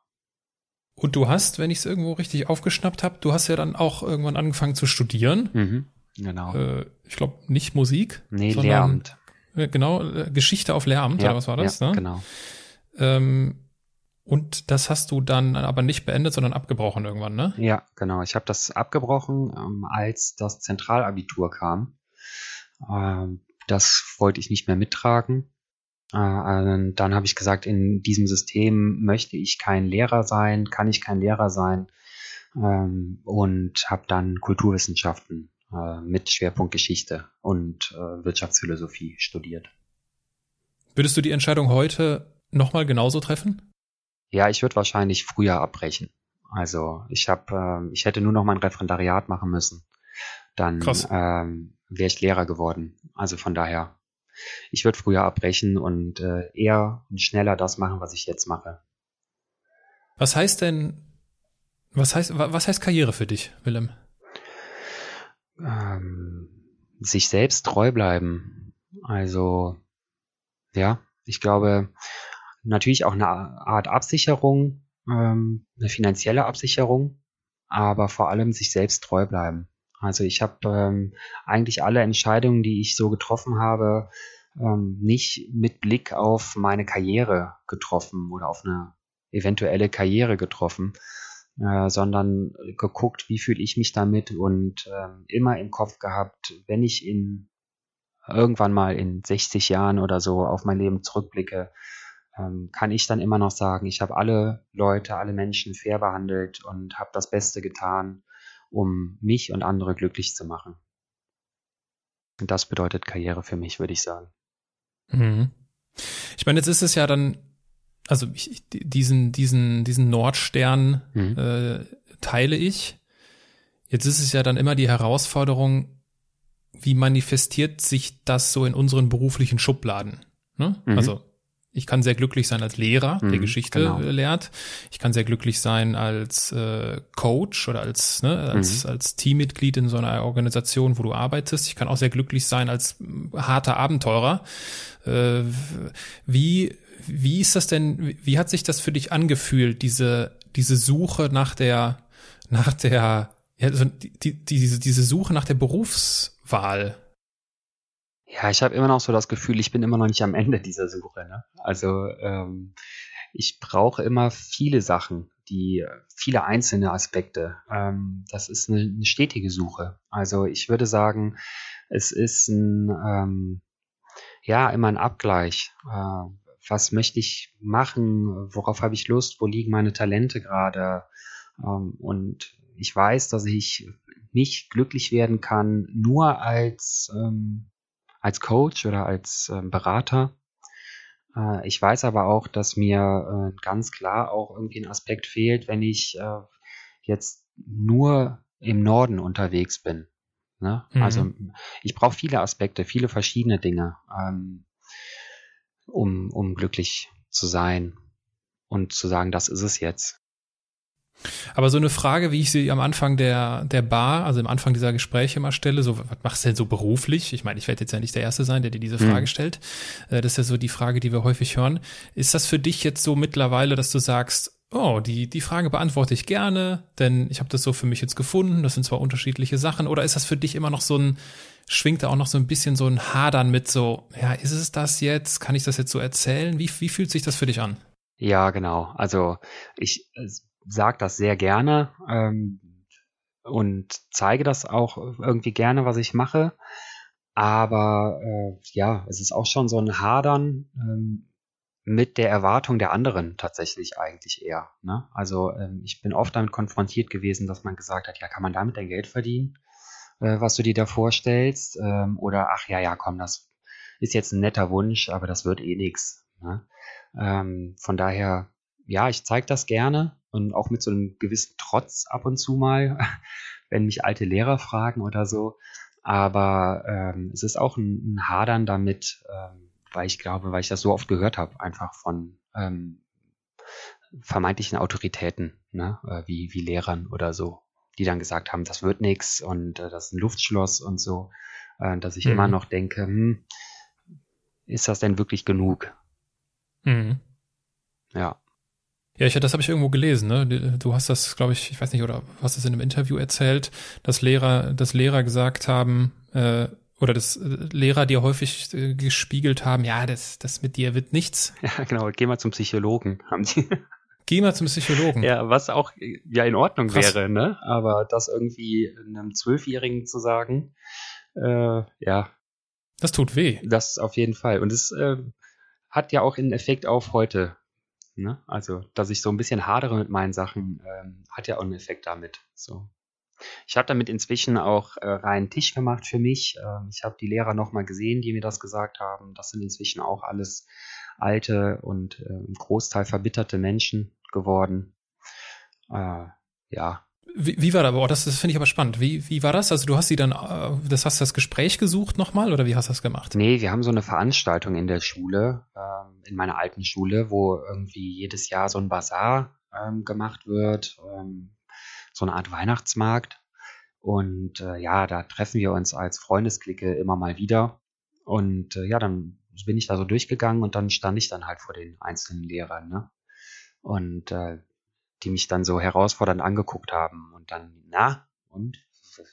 Und du hast, wenn ich es irgendwo richtig aufgeschnappt habe, du hast ja dann auch irgendwann angefangen zu studieren. Mhm, genau. Äh, ich glaube nicht Musik. Nee, sondern, Lehramt. Äh, genau, äh, Geschichte auf Lehramt, ja, oder was war das? Ja, ne? genau. Ähm, und das hast du dann aber nicht beendet, sondern abgebrochen irgendwann, ne? Ja, genau. Ich habe das abgebrochen, ähm, als das Zentralabitur kam. Ähm, das wollte ich nicht mehr mittragen. Äh, dann habe ich gesagt, in diesem System möchte ich kein Lehrer sein, kann ich kein Lehrer sein. Ähm, und habe dann Kulturwissenschaften äh, mit Schwerpunkt Geschichte und äh, Wirtschaftsphilosophie studiert. Würdest du die Entscheidung heute nochmal genauso treffen? Ja, ich würde wahrscheinlich früher abbrechen. Also ich habe, äh, ich hätte nur noch mein Referendariat machen müssen. Dann ähm, wäre ich Lehrer geworden. Also von daher, ich würde früher abbrechen und äh, eher und schneller das machen, was ich jetzt mache. Was heißt denn, was heißt, was heißt Karriere für dich, Willem? Ähm, sich selbst treu bleiben. Also ja, ich glaube, natürlich auch eine Art Absicherung, ähm, eine finanzielle Absicherung, aber vor allem sich selbst treu bleiben. Also ich habe ähm, eigentlich alle Entscheidungen, die ich so getroffen habe, ähm, nicht mit Blick auf meine Karriere getroffen oder auf eine eventuelle Karriere getroffen, äh, sondern geguckt, wie fühle ich mich damit und äh, immer im Kopf gehabt, wenn ich in irgendwann mal in 60 Jahren oder so auf mein Leben zurückblicke, ähm, kann ich dann immer noch sagen, ich habe alle Leute, alle Menschen fair behandelt und habe das Beste getan, um mich und andere glücklich zu machen. Und das bedeutet Karriere für mich, würde ich sagen. Mhm. Ich meine, jetzt ist es ja dann, also ich, diesen, diesen, diesen Nordstern mhm. äh, teile ich. Jetzt ist es ja dann immer die Herausforderung, wie manifestiert sich das so in unseren beruflichen Schubladen? Ne? Mhm. Also ich kann sehr glücklich sein als Lehrer, der mhm, Geschichte genau. lehrt. Ich kann sehr glücklich sein als äh, Coach oder als, ne, als, mhm. als Teammitglied in so einer Organisation, wo du arbeitest. Ich kann auch sehr glücklich sein als äh, harter Abenteurer. Äh, wie, wie ist das denn, wie hat sich das für dich angefühlt, diese, diese Suche nach der, nach der, ja, also die, die, diese, diese Suche nach der Berufswahl? Ja, ich habe immer noch so das Gefühl, ich bin immer noch nicht am Ende dieser Suche. Ne? Also ähm, ich brauche immer viele Sachen, die viele einzelne Aspekte. Ähm, das ist eine, eine, stetige Suche. Also ich würde sagen, es ist ein ähm, ja immer ein Abgleich. Äh, was möchte ich machen? Worauf habe ich Lust? Wo liegen meine Talente gerade? Ähm, und ich weiß, dass ich nicht glücklich werden kann, nur als, ähm, als Coach oder als ähm, Berater. Äh, ich weiß aber auch, dass mir äh, ganz klar auch irgendwie ein Aspekt fehlt, wenn ich äh, jetzt nur im Norden unterwegs bin. Ne? Mhm. Also ich brauche viele Aspekte, viele verschiedene Dinge, ähm, um, um glücklich zu sein und zu sagen, das ist es jetzt. Aber so eine Frage, wie ich sie am Anfang der, der Bar, also am Anfang dieser Gespräche immer stelle, so, was machst du denn so beruflich? Ich meine, ich werde jetzt ja nicht der Erste sein, der dir diese Frage mhm. stellt. Äh, das ist ja so die Frage, die wir häufig hören. Ist das für dich jetzt so mittlerweile, dass du sagst, oh, die, die Frage beantworte ich gerne, denn ich habe das so für mich jetzt gefunden. Das sind zwar unterschiedliche Sachen. Oder ist das für dich immer noch so ein, schwingt da auch noch so ein bisschen so ein Hadern mit so, ja, ist es das jetzt? Kann ich das jetzt so erzählen? Wie, wie fühlt sich das für dich an? Ja, genau. Also ich sage das sehr gerne ähm, und zeige das auch irgendwie gerne, was ich mache. Aber äh, ja, es ist auch schon so ein Hadern ähm, mit der Erwartung der anderen tatsächlich eigentlich eher. Ne? Also ähm, ich bin oft damit konfrontiert gewesen, dass man gesagt hat, ja, kann man damit dein Geld verdienen, äh, was du dir da vorstellst? Ähm, oder ach ja, ja, komm, das ist jetzt ein netter Wunsch, aber das wird eh nix. Ne? Ähm, von daher, ja, ich zeige das gerne und auch mit so einem gewissen Trotz ab und zu mal, wenn mich alte Lehrer fragen oder so. Aber ähm, es ist auch ein, ein Hadern damit, ähm, weil ich glaube, weil ich das so oft gehört habe, einfach von ähm, vermeintlichen Autoritäten, ne, äh, wie, wie Lehrern oder so, die dann gesagt haben, das wird nix und äh, das ist ein Luftschloss und so, äh, dass ich mhm. immer noch denke, hm, ist das denn wirklich genug? Mhm. Ja. Ja, ich, das habe ich irgendwo gelesen. Ne? Du hast das, glaube ich, ich weiß nicht, oder hast es in einem Interview erzählt, dass Lehrer, dass Lehrer gesagt haben, äh, oder dass äh, Lehrer dir häufig äh, gespiegelt haben, ja, das, das mit dir wird nichts. Ja, genau, geh mal zum Psychologen, haben die. Geh mal zum Psychologen. Ja, was auch ja in Ordnung Krass. wäre, ne? Aber das irgendwie einem Zwölfjährigen zu sagen, äh, ja. Das tut weh. Das auf jeden Fall. Und es äh, hat ja auch einen Effekt auf heute. Ne? Also, dass ich so ein bisschen hadere mit meinen Sachen, ähm, hat ja auch einen Effekt damit. So. Ich habe damit inzwischen auch äh, reinen Tisch gemacht für mich. Ähm, ich habe die Lehrer nochmal gesehen, die mir das gesagt haben. Das sind inzwischen auch alles alte und äh, im Großteil verbitterte Menschen geworden. Äh, ja, wie, wie war das? Oh, das, das finde ich aber spannend. Wie, wie war das? Also du hast sie dann, äh, das hast das Gespräch gesucht nochmal oder wie hast du das gemacht? Nee, wir haben so eine Veranstaltung in der Schule, ähm, in meiner alten Schule, wo irgendwie jedes Jahr so ein Bazar ähm, gemacht wird, ähm, so eine Art Weihnachtsmarkt. Und äh, ja, da treffen wir uns als Freundesklicke immer mal wieder. Und äh, ja, dann bin ich da so durchgegangen und dann stand ich dann halt vor den einzelnen Lehrern. Ne? Und äh, die mich dann so herausfordernd angeguckt haben und dann, na, und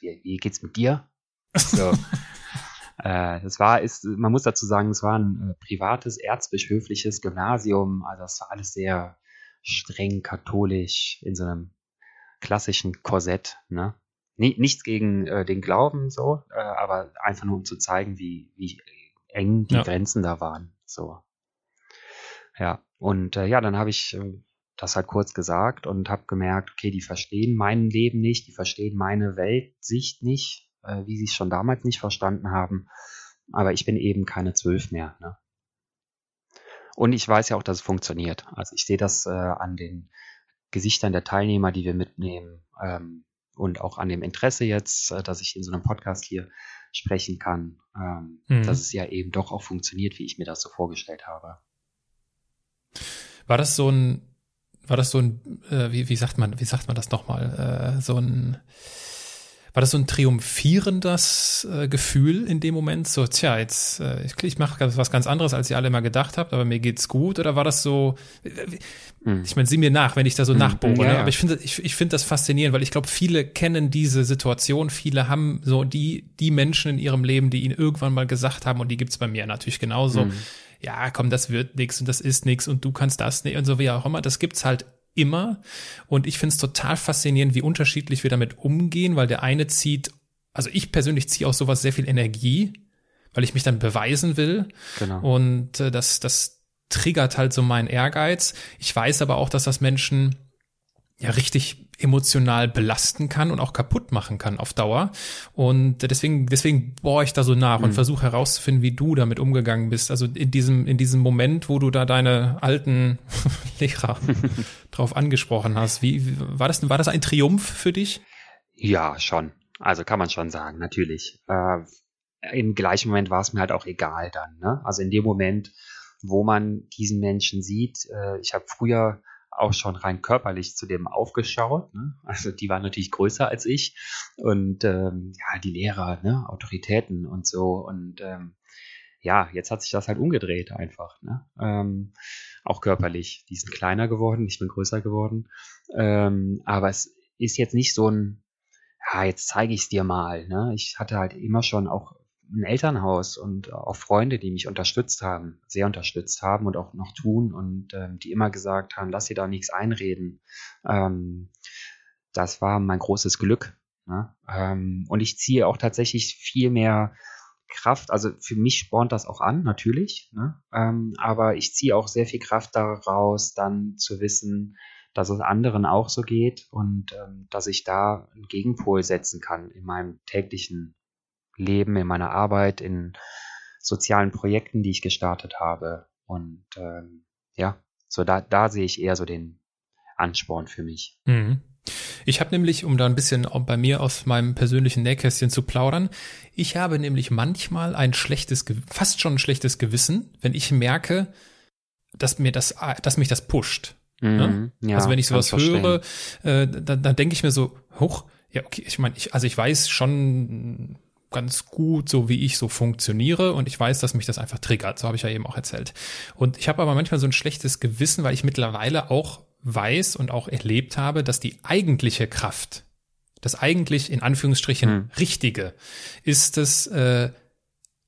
wie, wie geht's mit dir? So. äh, das war, ist, man muss dazu sagen, es war ein äh, privates, erzbischöfliches Gymnasium, also es war alles sehr streng katholisch in so einem klassischen Korsett, ne? Nichts gegen äh, den Glauben so, äh, aber einfach nur um zu zeigen, wie, wie eng die ja. Grenzen da waren. So. Ja, und äh, ja, dann habe ich äh, das halt kurz gesagt und habe gemerkt, okay, die verstehen mein Leben nicht, die verstehen meine Weltsicht nicht, äh, wie sie es schon damals nicht verstanden haben. Aber ich bin eben keine zwölf mehr. Ne? Und ich weiß ja auch, dass es funktioniert. Also ich sehe das äh, an den Gesichtern der Teilnehmer, die wir mitnehmen ähm, und auch an dem Interesse jetzt, äh, dass ich in so einem Podcast hier sprechen kann, ähm, mhm. dass es ja eben doch auch funktioniert, wie ich mir das so vorgestellt habe. War das so ein war das so ein, äh, wie, wie sagt man, wie sagt man das nochmal, äh, so ein, war das so ein triumphierendes äh, Gefühl in dem Moment? So, tja, jetzt, äh, ich, ich mache was ganz anderes, als ihr alle immer gedacht habt, aber mir geht's gut? Oder war das so, äh, hm. ich meine, sieh mir nach, wenn ich da so hm. nachbohre, ja, ne? aber ich finde ich, ich finde das faszinierend, weil ich glaube, viele kennen diese Situation, viele haben so die, die Menschen in ihrem Leben, die ihnen irgendwann mal gesagt haben, und die gibt's bei mir natürlich genauso, hm ja, komm, das wird nix und das ist nix und du kannst das nicht und so wie auch immer. Das gibt's halt immer. Und ich finde es total faszinierend, wie unterschiedlich wir damit umgehen, weil der eine zieht, also ich persönlich ziehe aus sowas sehr viel Energie, weil ich mich dann beweisen will. Genau. Und äh, das, das triggert halt so meinen Ehrgeiz. Ich weiß aber auch, dass das Menschen ja richtig emotional belasten kann und auch kaputt machen kann auf Dauer. Und deswegen, deswegen bohre ich da so nach mhm. und versuche herauszufinden, wie du damit umgegangen bist. Also in diesem, in diesem Moment, wo du da deine alten Lehrer drauf angesprochen hast. Wie, war das, war das ein Triumph für dich? Ja, schon. Also kann man schon sagen, natürlich. Äh, Im gleichen Moment war es mir halt auch egal dann. Ne? Also in dem Moment, wo man diesen Menschen sieht, äh, ich habe früher auch schon rein körperlich zu dem aufgeschaut. Ne? Also die waren natürlich größer als ich und ähm, ja, die Lehrer, ne? Autoritäten und so. Und ähm, ja, jetzt hat sich das halt umgedreht einfach. Ne? Ähm, auch körperlich. Die sind kleiner geworden, ich bin größer geworden. Ähm, aber es ist jetzt nicht so ein, ja, jetzt zeige ich es dir mal. Ne? Ich hatte halt immer schon auch ein Elternhaus und auch Freunde, die mich unterstützt haben, sehr unterstützt haben und auch noch tun und ähm, die immer gesagt haben, lass dir da nichts einreden. Ähm, das war mein großes Glück. Ne? Ähm, und ich ziehe auch tatsächlich viel mehr Kraft, also für mich spornt das auch an, natürlich, ne? ähm, aber ich ziehe auch sehr viel Kraft daraus, dann zu wissen, dass es anderen auch so geht und ähm, dass ich da einen Gegenpol setzen kann in meinem täglichen Leben, in meiner Arbeit, in sozialen Projekten, die ich gestartet habe. Und ähm, ja, so da, da sehe ich eher so den Ansporn für mich. Mhm. Ich habe nämlich, um da ein bisschen bei mir aus meinem persönlichen Nähkästchen zu plaudern, ich habe nämlich manchmal ein schlechtes, fast schon ein schlechtes Gewissen, wenn ich merke, dass mir das, dass mich das pusht. Mhm, ja, also wenn ich sowas höre, äh, dann, dann denke ich mir so, hoch, ja, okay, ich meine, ich, also ich weiß schon, ganz gut, so wie ich so funktioniere und ich weiß, dass mich das einfach triggert. So habe ich ja eben auch erzählt. Und ich habe aber manchmal so ein schlechtes Gewissen, weil ich mittlerweile auch weiß und auch erlebt habe, dass die eigentliche Kraft, das eigentlich in Anführungsstrichen hm. Richtige, ist es, äh,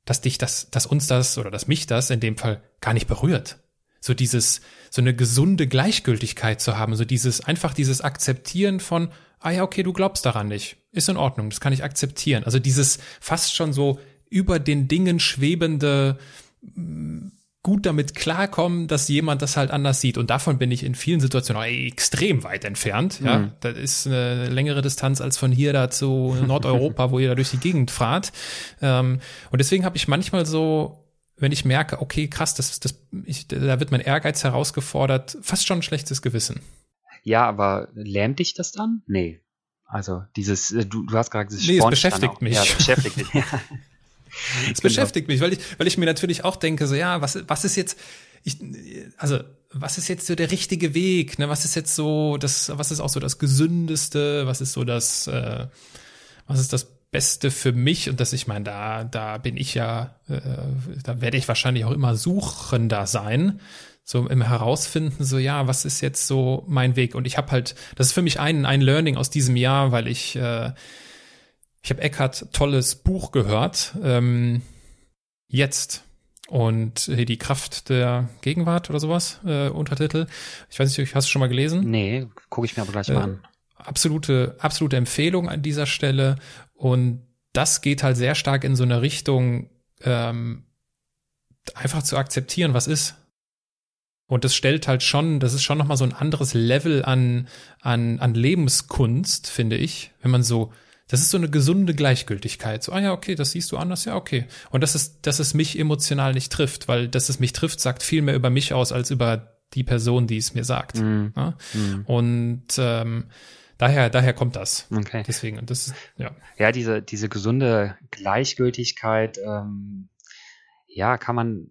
dass dich das, dass uns das oder dass mich das in dem Fall gar nicht berührt. So dieses, so eine gesunde Gleichgültigkeit zu haben, so dieses, einfach dieses Akzeptieren von, ah ja, okay, du glaubst daran nicht. Ist in Ordnung, das kann ich akzeptieren. Also dieses fast schon so über den Dingen schwebende, mm, gut damit klarkommen, dass jemand das halt anders sieht. Und davon bin ich in vielen Situationen extrem weit entfernt. Ja, mhm. das ist eine längere Distanz als von hier da zu Nordeuropa, wo ihr da durch die Gegend fahrt. Ähm, und deswegen habe ich manchmal so, wenn ich merke, okay, krass, das, das, ich, da wird mein Ehrgeiz herausgefordert, fast schon ein schlechtes Gewissen. Ja, aber lähmt dich das dann? Nee. Also dieses, äh, du, du hast gerade dieses Nee, es beschäftigt mich. Ja, beschäftigt mich. es beschäftigt mich, weil ich, weil ich mir natürlich auch denke, so ja, was, was ist jetzt, ich, also was ist jetzt so der richtige Weg? Ne? Was ist jetzt so das, was ist auch so das Gesündeste? Was ist so das, äh, was ist das Beste für mich? Und das, ich meine, da, da bin ich ja, äh, da werde ich wahrscheinlich auch immer suchender sein so im Herausfinden, so ja, was ist jetzt so mein Weg? Und ich habe halt, das ist für mich ein, ein Learning aus diesem Jahr, weil ich, äh, ich habe Eckhart tolles Buch gehört, ähm, jetzt. Und die Kraft der Gegenwart oder sowas, äh, Untertitel. Ich weiß nicht, hast du schon mal gelesen? Nee, gucke ich mir aber gleich mal äh, an. Absolute, absolute Empfehlung an dieser Stelle. Und das geht halt sehr stark in so eine Richtung, ähm, einfach zu akzeptieren, was ist. Und das stellt halt schon, das ist schon nochmal so ein anderes Level an, an, an Lebenskunst, finde ich, wenn man so, das ist so eine gesunde Gleichgültigkeit. So, ah ja, okay, das siehst du anders, ja, okay. Und das ist, dass es mich emotional nicht trifft, weil dass es mich trifft, sagt viel mehr über mich aus als über die Person, die es mir sagt. Mm. Ja? Mm. Und ähm, daher, daher kommt das. Okay. Deswegen, und das ja. Ja, diese, diese gesunde Gleichgültigkeit, ähm, ja, kann man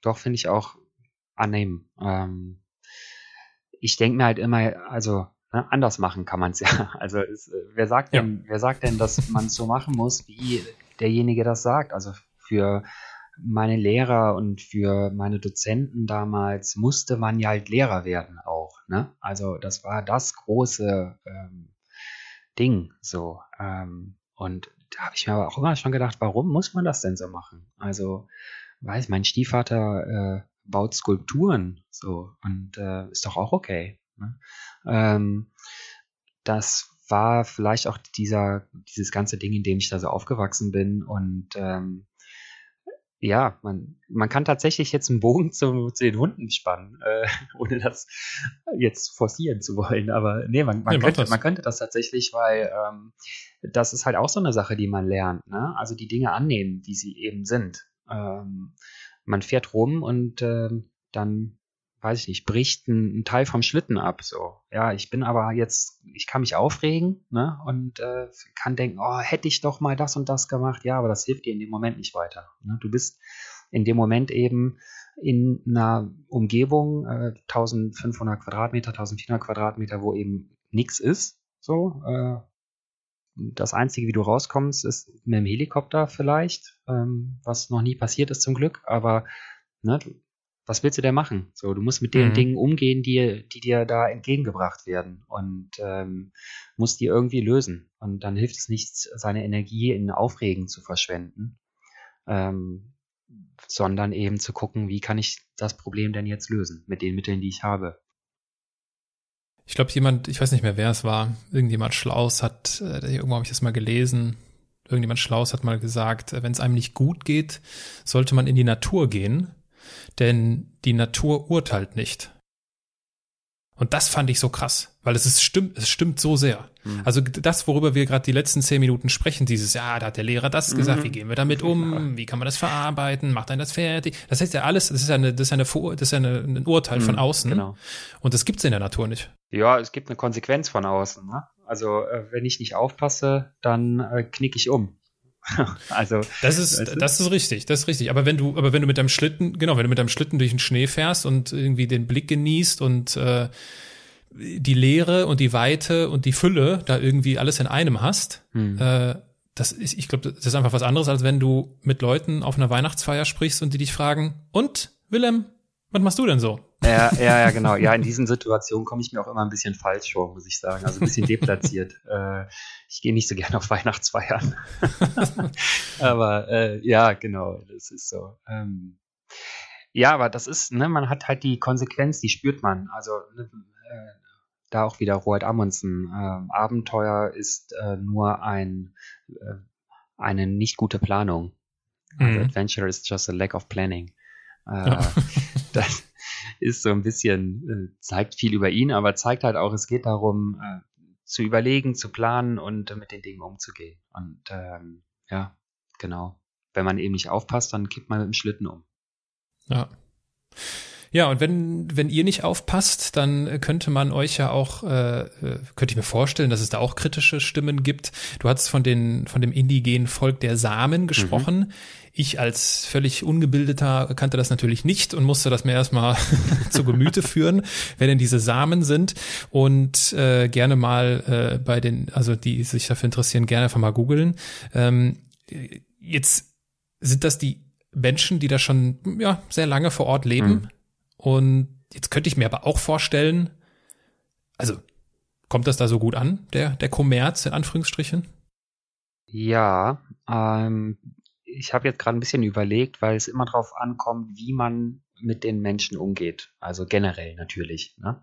doch, finde ich, auch annehmen. Ähm, ich denke mir halt immer, also ne, anders machen kann man es ja. Also es, wer sagt denn, ja. wer sagt denn, dass man es so machen muss, wie derjenige das sagt? Also für meine Lehrer und für meine Dozenten damals musste man ja halt Lehrer werden auch. Ne? Also das war das große ähm, Ding so. Ähm, und da habe ich mir aber auch immer schon gedacht, warum muss man das denn so machen? Also, weiß mein Stiefvater äh, baut Skulpturen so und äh, ist doch auch okay. Ne? Ähm, das war vielleicht auch dieser, dieses ganze Ding, in dem ich da so aufgewachsen bin und ähm, ja, man, man kann tatsächlich jetzt einen Bogen zu, zu den Hunden spannen, äh, ohne das jetzt forcieren zu wollen. Aber nee, man, man, nee, könnte, man könnte das tatsächlich, weil ähm, das ist halt auch so eine Sache, die man lernt. Ne? Also die Dinge annehmen, wie sie eben sind. Ähm, man fährt rum und äh, dann weiß ich nicht, bricht ein, ein, Teil vom Schlitten ab. So, ja, ich bin aber jetzt, ich kann mich aufregen, ne, und äh, kann denken, oh, hätte ich doch mal das und das gemacht. Ja, aber das hilft dir in dem Moment nicht weiter. Ne? Du bist in dem Moment eben in einer Umgebung, äh, 1500 Quadratmeter, 1400 Quadratmeter, wo eben nichts ist. So, äh, das Einzige, wie du rauskommst, ist mit dem Helikopter vielleicht, ähm, was noch nie passiert ist zum Glück, aber ne, was willst du denn machen? So, du musst mit den mhm. Dingen umgehen, die, die dir da entgegengebracht werden und ähm, musst die irgendwie lösen. Und dann hilft es nicht, seine Energie in Aufregen zu verschwenden, ähm, sondern eben zu gucken, wie kann ich das Problem denn jetzt lösen mit den Mitteln, die ich habe. Ich glaube, jemand, ich weiß nicht mehr, wer es war, irgendjemand Schlaus hat, äh, irgendwo habe ich das mal gelesen, irgendjemand Schlaus hat mal gesagt, wenn es einem nicht gut geht, sollte man in die Natur gehen denn die Natur urteilt nicht. Und das fand ich so krass, weil es ist stimmt, es stimmt so sehr. Mhm. Also das, worüber wir gerade die letzten zehn Minuten sprechen, dieses, ja, da hat der Lehrer das gesagt, mhm. wie gehen wir damit um, wie kann man das verarbeiten, macht einen das fertig. Das heißt ja alles, das ist ja eine, das ist eine, das ist eine, ein Urteil mhm, von außen. Genau. Und das gibt's in der Natur nicht. Ja, es gibt eine Konsequenz von außen. Ne? Also äh, wenn ich nicht aufpasse, dann äh, knick ich um. also das ist weißt du? das ist richtig, das ist richtig. Aber wenn du aber wenn du mit deinem Schlitten genau, wenn du mit deinem Schlitten durch den Schnee fährst und irgendwie den Blick genießt und äh, die Leere und die Weite und die Fülle da irgendwie alles in einem hast, hm. äh, das ist, ich glaube, das ist einfach was anderes, als wenn du mit Leuten auf einer Weihnachtsfeier sprichst und die dich fragen, und Willem, was machst du denn so? Ja, ja, ja, genau. Ja, in diesen Situationen komme ich mir auch immer ein bisschen falsch vor, muss ich sagen. Also ein bisschen deplatziert. äh, ich gehe nicht so gerne auf Weihnachtsfeiern. aber äh, ja, genau, das ist so. Ähm, ja, aber das ist, ne, man hat halt die Konsequenz, die spürt man. Also ne, äh, da auch wieder Robert Amundsen. Äh, Abenteuer ist äh, nur ein, äh, eine nicht gute Planung. Also mhm. Adventure is just a lack of planning. Äh, ja. Das ist so ein bisschen, äh, zeigt viel über ihn, aber zeigt halt auch, es geht darum, äh, zu überlegen, zu planen und mit den Dingen umzugehen. Und ähm, ja, genau. Wenn man eben nicht aufpasst, dann kippt man mit dem Schlitten um. Ja. Ja, und wenn, wenn ihr nicht aufpasst, dann könnte man euch ja auch, äh, äh, könnte ich mir vorstellen, dass es da auch kritische Stimmen gibt. Du hast von den, von dem indigenen Volk der Samen mhm. gesprochen. Mhm. Ich als völlig Ungebildeter kannte das natürlich nicht und musste das mir erstmal zu Gemüte führen, wer denn diese Samen sind. Und äh, gerne mal äh, bei den, also die sich dafür interessieren, gerne einfach mal googeln. Ähm, jetzt sind das die Menschen, die da schon ja, sehr lange vor Ort leben. Mhm. Und jetzt könnte ich mir aber auch vorstellen, also kommt das da so gut an, der, der Kommerz in Anführungsstrichen? Ja, ähm, ich habe jetzt gerade ein bisschen überlegt, weil es immer darauf ankommt, wie man mit den Menschen umgeht. Also generell natürlich. Ne?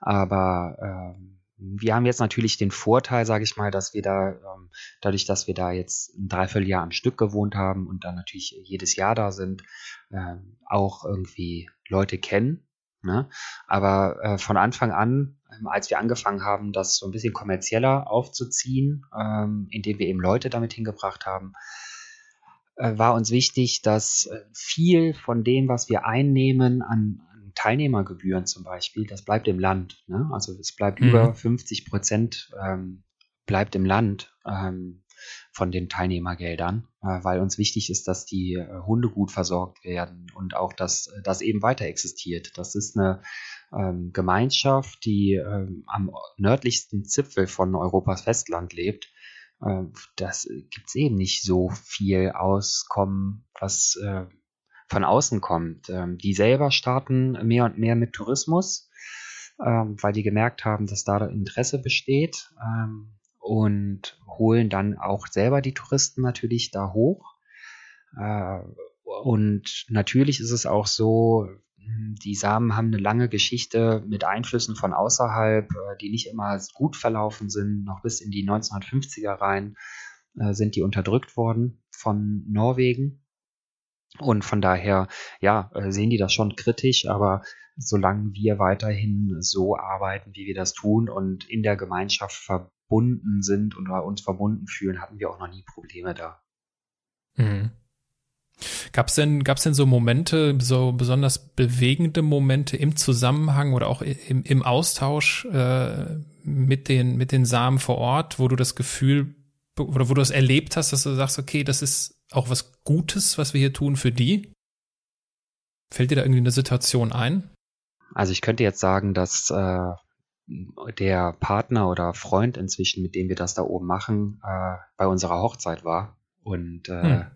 Aber ähm, wir haben jetzt natürlich den Vorteil, sage ich mal, dass wir da, ähm, dadurch, dass wir da jetzt ein Dreivierteljahr am Stück gewohnt haben und dann natürlich jedes Jahr da sind, äh, auch irgendwie Leute kennen. Ne? Aber äh, von Anfang an, ähm, als wir angefangen haben, das so ein bisschen kommerzieller aufzuziehen, ähm, indem wir eben Leute damit hingebracht haben, äh, war uns wichtig, dass äh, viel von dem, was wir einnehmen an, Teilnehmergebühren zum Beispiel, das bleibt im Land. Ne? Also es bleibt mhm. über 50 Prozent ähm, bleibt im Land ähm, von den Teilnehmergeldern, äh, weil uns wichtig ist, dass die äh, Hunde gut versorgt werden und auch, dass das eben weiter existiert. Das ist eine ähm, Gemeinschaft, die ähm, am nördlichsten Zipfel von Europas Festland lebt. Äh, das gibt's eben nicht so viel Auskommen, was äh, von außen kommt. Ähm, die selber starten mehr und mehr mit Tourismus, ähm, weil die gemerkt haben, dass da Interesse besteht ähm, und holen dann auch selber die Touristen natürlich da hoch. Äh, und natürlich ist es auch so, die Samen haben eine lange Geschichte mit Einflüssen von außerhalb, äh, die nicht immer gut verlaufen sind. Noch bis in die 1950er rein äh, sind die unterdrückt worden von Norwegen. Und von daher, ja, äh, sehen die das schon kritisch, aber solange wir weiterhin so arbeiten, wie wir das tun und in der Gemeinschaft verbunden sind und uns verbunden fühlen, hatten wir auch noch nie Probleme da. Mhm. Gab es denn, gab's denn so Momente, so besonders bewegende Momente im Zusammenhang oder auch im, im Austausch äh, mit, den, mit den Samen vor Ort, wo du das Gefühl oder wo du es erlebt hast, dass du sagst, okay, das ist auch was Gutes, was wir hier tun für die? Fällt dir da irgendwie eine Situation ein? Also ich könnte jetzt sagen, dass äh, der Partner oder Freund inzwischen, mit dem wir das da oben machen, äh, bei unserer Hochzeit war und äh, hm.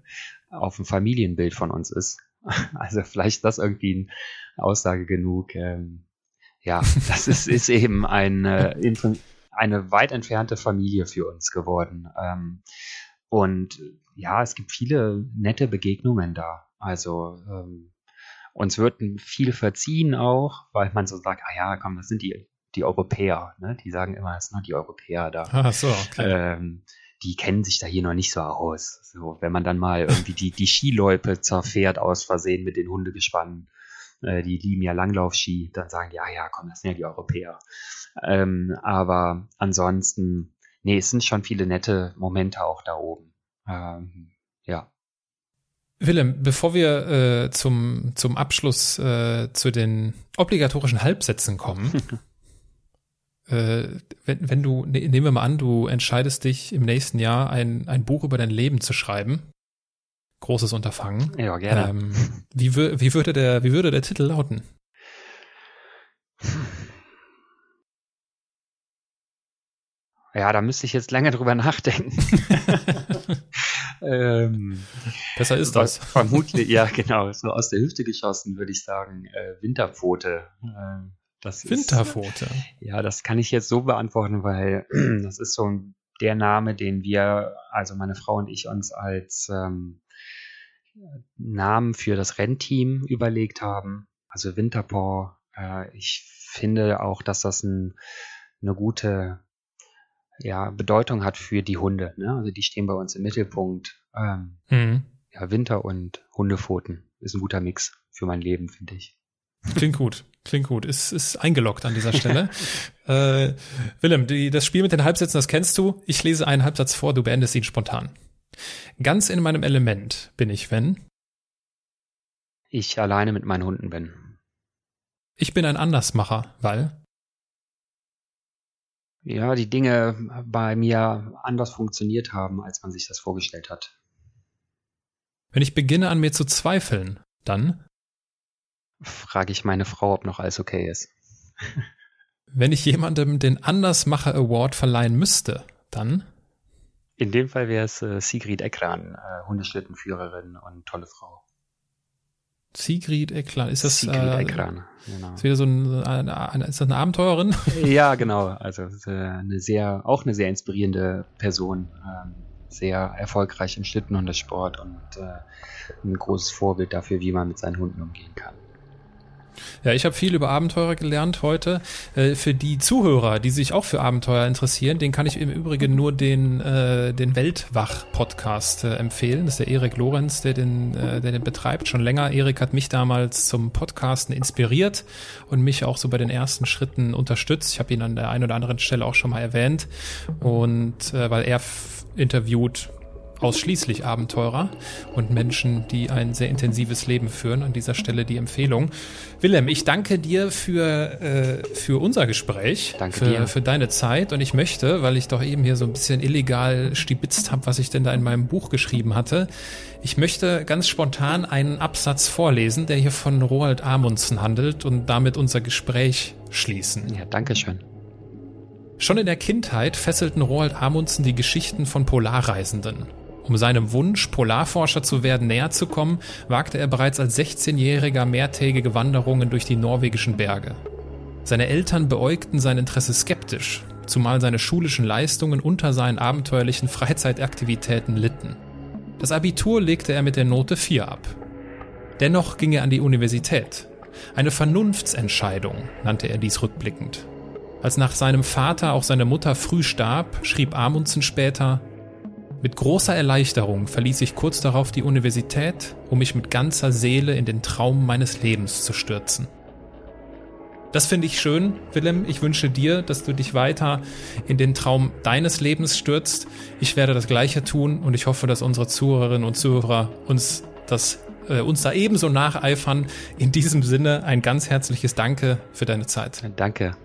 auf dem Familienbild von uns ist. Also vielleicht ist das irgendwie eine Aussage genug. Ähm, ja, das ist, ist eben eine, eine weit entfernte Familie für uns geworden. Ähm, und ja, es gibt viele nette Begegnungen da. Also ähm, uns wird viel verziehen auch, weil man so sagt, ah ja, komm, das sind die, die Europäer. Ne? Die sagen immer, es sind nur die Europäer da. Ach so, okay. Ähm, die kennen sich da hier noch nicht so aus. So, wenn man dann mal irgendwie die, die Skiloipe zerfährt aus Versehen mit den Hundegespannen, äh, die lieben ja Langlaufski, dann sagen die, ja, ja, komm, das sind ja die Europäer. Ähm, aber ansonsten, nee, es sind schon viele nette Momente auch da oben. Ähm, ja. Willem, bevor wir äh, zum, zum Abschluss äh, zu den obligatorischen Halbsätzen kommen, äh, wenn, wenn du, ne, nehmen wir mal an, du entscheidest dich im nächsten Jahr ein, ein Buch über dein Leben zu schreiben. Großes Unterfangen. Ja, gerne. Ähm, wie, wie, würde der, wie würde der Titel lauten? Ja, da müsste ich jetzt länger drüber nachdenken. ähm, Besser ist das. Vermutlich, ja, genau. So aus der Hüfte geschossen, würde ich sagen. Äh, Winterpfote. Äh, das Winterpfote. Ist, ja, das kann ich jetzt so beantworten, weil das ist so der Name, den wir, also meine Frau und ich, uns als ähm, Namen für das Rennteam überlegt haben. Also Winterpaw. Äh, ich finde auch, dass das ein, eine gute ja, Bedeutung hat für die Hunde. Ne? Also die stehen bei uns im Mittelpunkt. Ähm, mhm. Ja, Winter und Hundepfoten ist ein guter Mix für mein Leben, finde ich. Klingt gut, klingt gut. Ist, ist eingeloggt an dieser Stelle. äh, Willem, die, das Spiel mit den Halbsätzen, das kennst du. Ich lese einen Halbsatz vor, du beendest ihn spontan. Ganz in meinem Element bin ich, wenn ich alleine mit meinen Hunden bin. Ich bin ein Andersmacher, weil ja, die Dinge bei mir anders funktioniert haben, als man sich das vorgestellt hat. Wenn ich beginne an mir zu zweifeln, dann frage ich meine Frau, ob noch alles okay ist. Wenn ich jemandem den Andersmacher Award verleihen müsste, dann in dem Fall wäre es äh, Sigrid Ekran, äh, Hundeschlittenführerin und tolle Frau. Sigrid Ekran, ist das Sigrid äh, Ekran, genau. Ist wieder so ein, eine, eine, ist das eine Abenteurerin? Ja, genau. Also äh, eine sehr, auch eine sehr inspirierende Person. Ähm, sehr erfolgreich im Schlittenhundesport und äh, ein großes Vorbild dafür, wie man mit seinen Hunden umgehen kann. Ja, ich habe viel über Abenteuer gelernt heute. Äh, für die Zuhörer, die sich auch für Abenteuer interessieren, den kann ich im Übrigen nur den, äh, den Weltwach-Podcast äh, empfehlen. Das ist der Erik Lorenz, der den, äh, der den betreibt, schon länger. Erik hat mich damals zum Podcasten inspiriert und mich auch so bei den ersten Schritten unterstützt. Ich habe ihn an der einen oder anderen Stelle auch schon mal erwähnt. Und weil er interviewt ausschließlich Abenteurer und Menschen, die ein sehr intensives Leben führen. An dieser Stelle die Empfehlung. Willem, ich danke dir für, äh, für unser Gespräch, danke für, dir. für deine Zeit. Und ich möchte, weil ich doch eben hier so ein bisschen illegal stibitzt habe, was ich denn da in meinem Buch geschrieben hatte, ich möchte ganz spontan einen Absatz vorlesen, der hier von Roald Amundsen handelt und damit unser Gespräch schließen. Ja, danke schön. Schon in der Kindheit fesselten Roald Amundsen die Geschichten von Polarreisenden. Um seinem Wunsch, Polarforscher zu werden, näher zu kommen, wagte er bereits als 16-Jähriger mehrtägige Wanderungen durch die norwegischen Berge. Seine Eltern beäugten sein Interesse skeptisch, zumal seine schulischen Leistungen unter seinen abenteuerlichen Freizeitaktivitäten litten. Das Abitur legte er mit der Note 4 ab. Dennoch ging er an die Universität. Eine Vernunftsentscheidung nannte er dies rückblickend. Als nach seinem Vater auch seine Mutter früh starb, schrieb Amundsen später Mit großer Erleichterung verließ ich kurz darauf die Universität, um mich mit ganzer Seele in den Traum meines Lebens zu stürzen. Das finde ich schön, Willem. Ich wünsche dir, dass du dich weiter in den Traum deines Lebens stürzt. Ich werde das Gleiche tun und ich hoffe, dass unsere Zuhörerinnen und Zuhörer uns das äh, uns da ebenso nacheifern. In diesem Sinne ein ganz herzliches Danke für deine Zeit. Danke.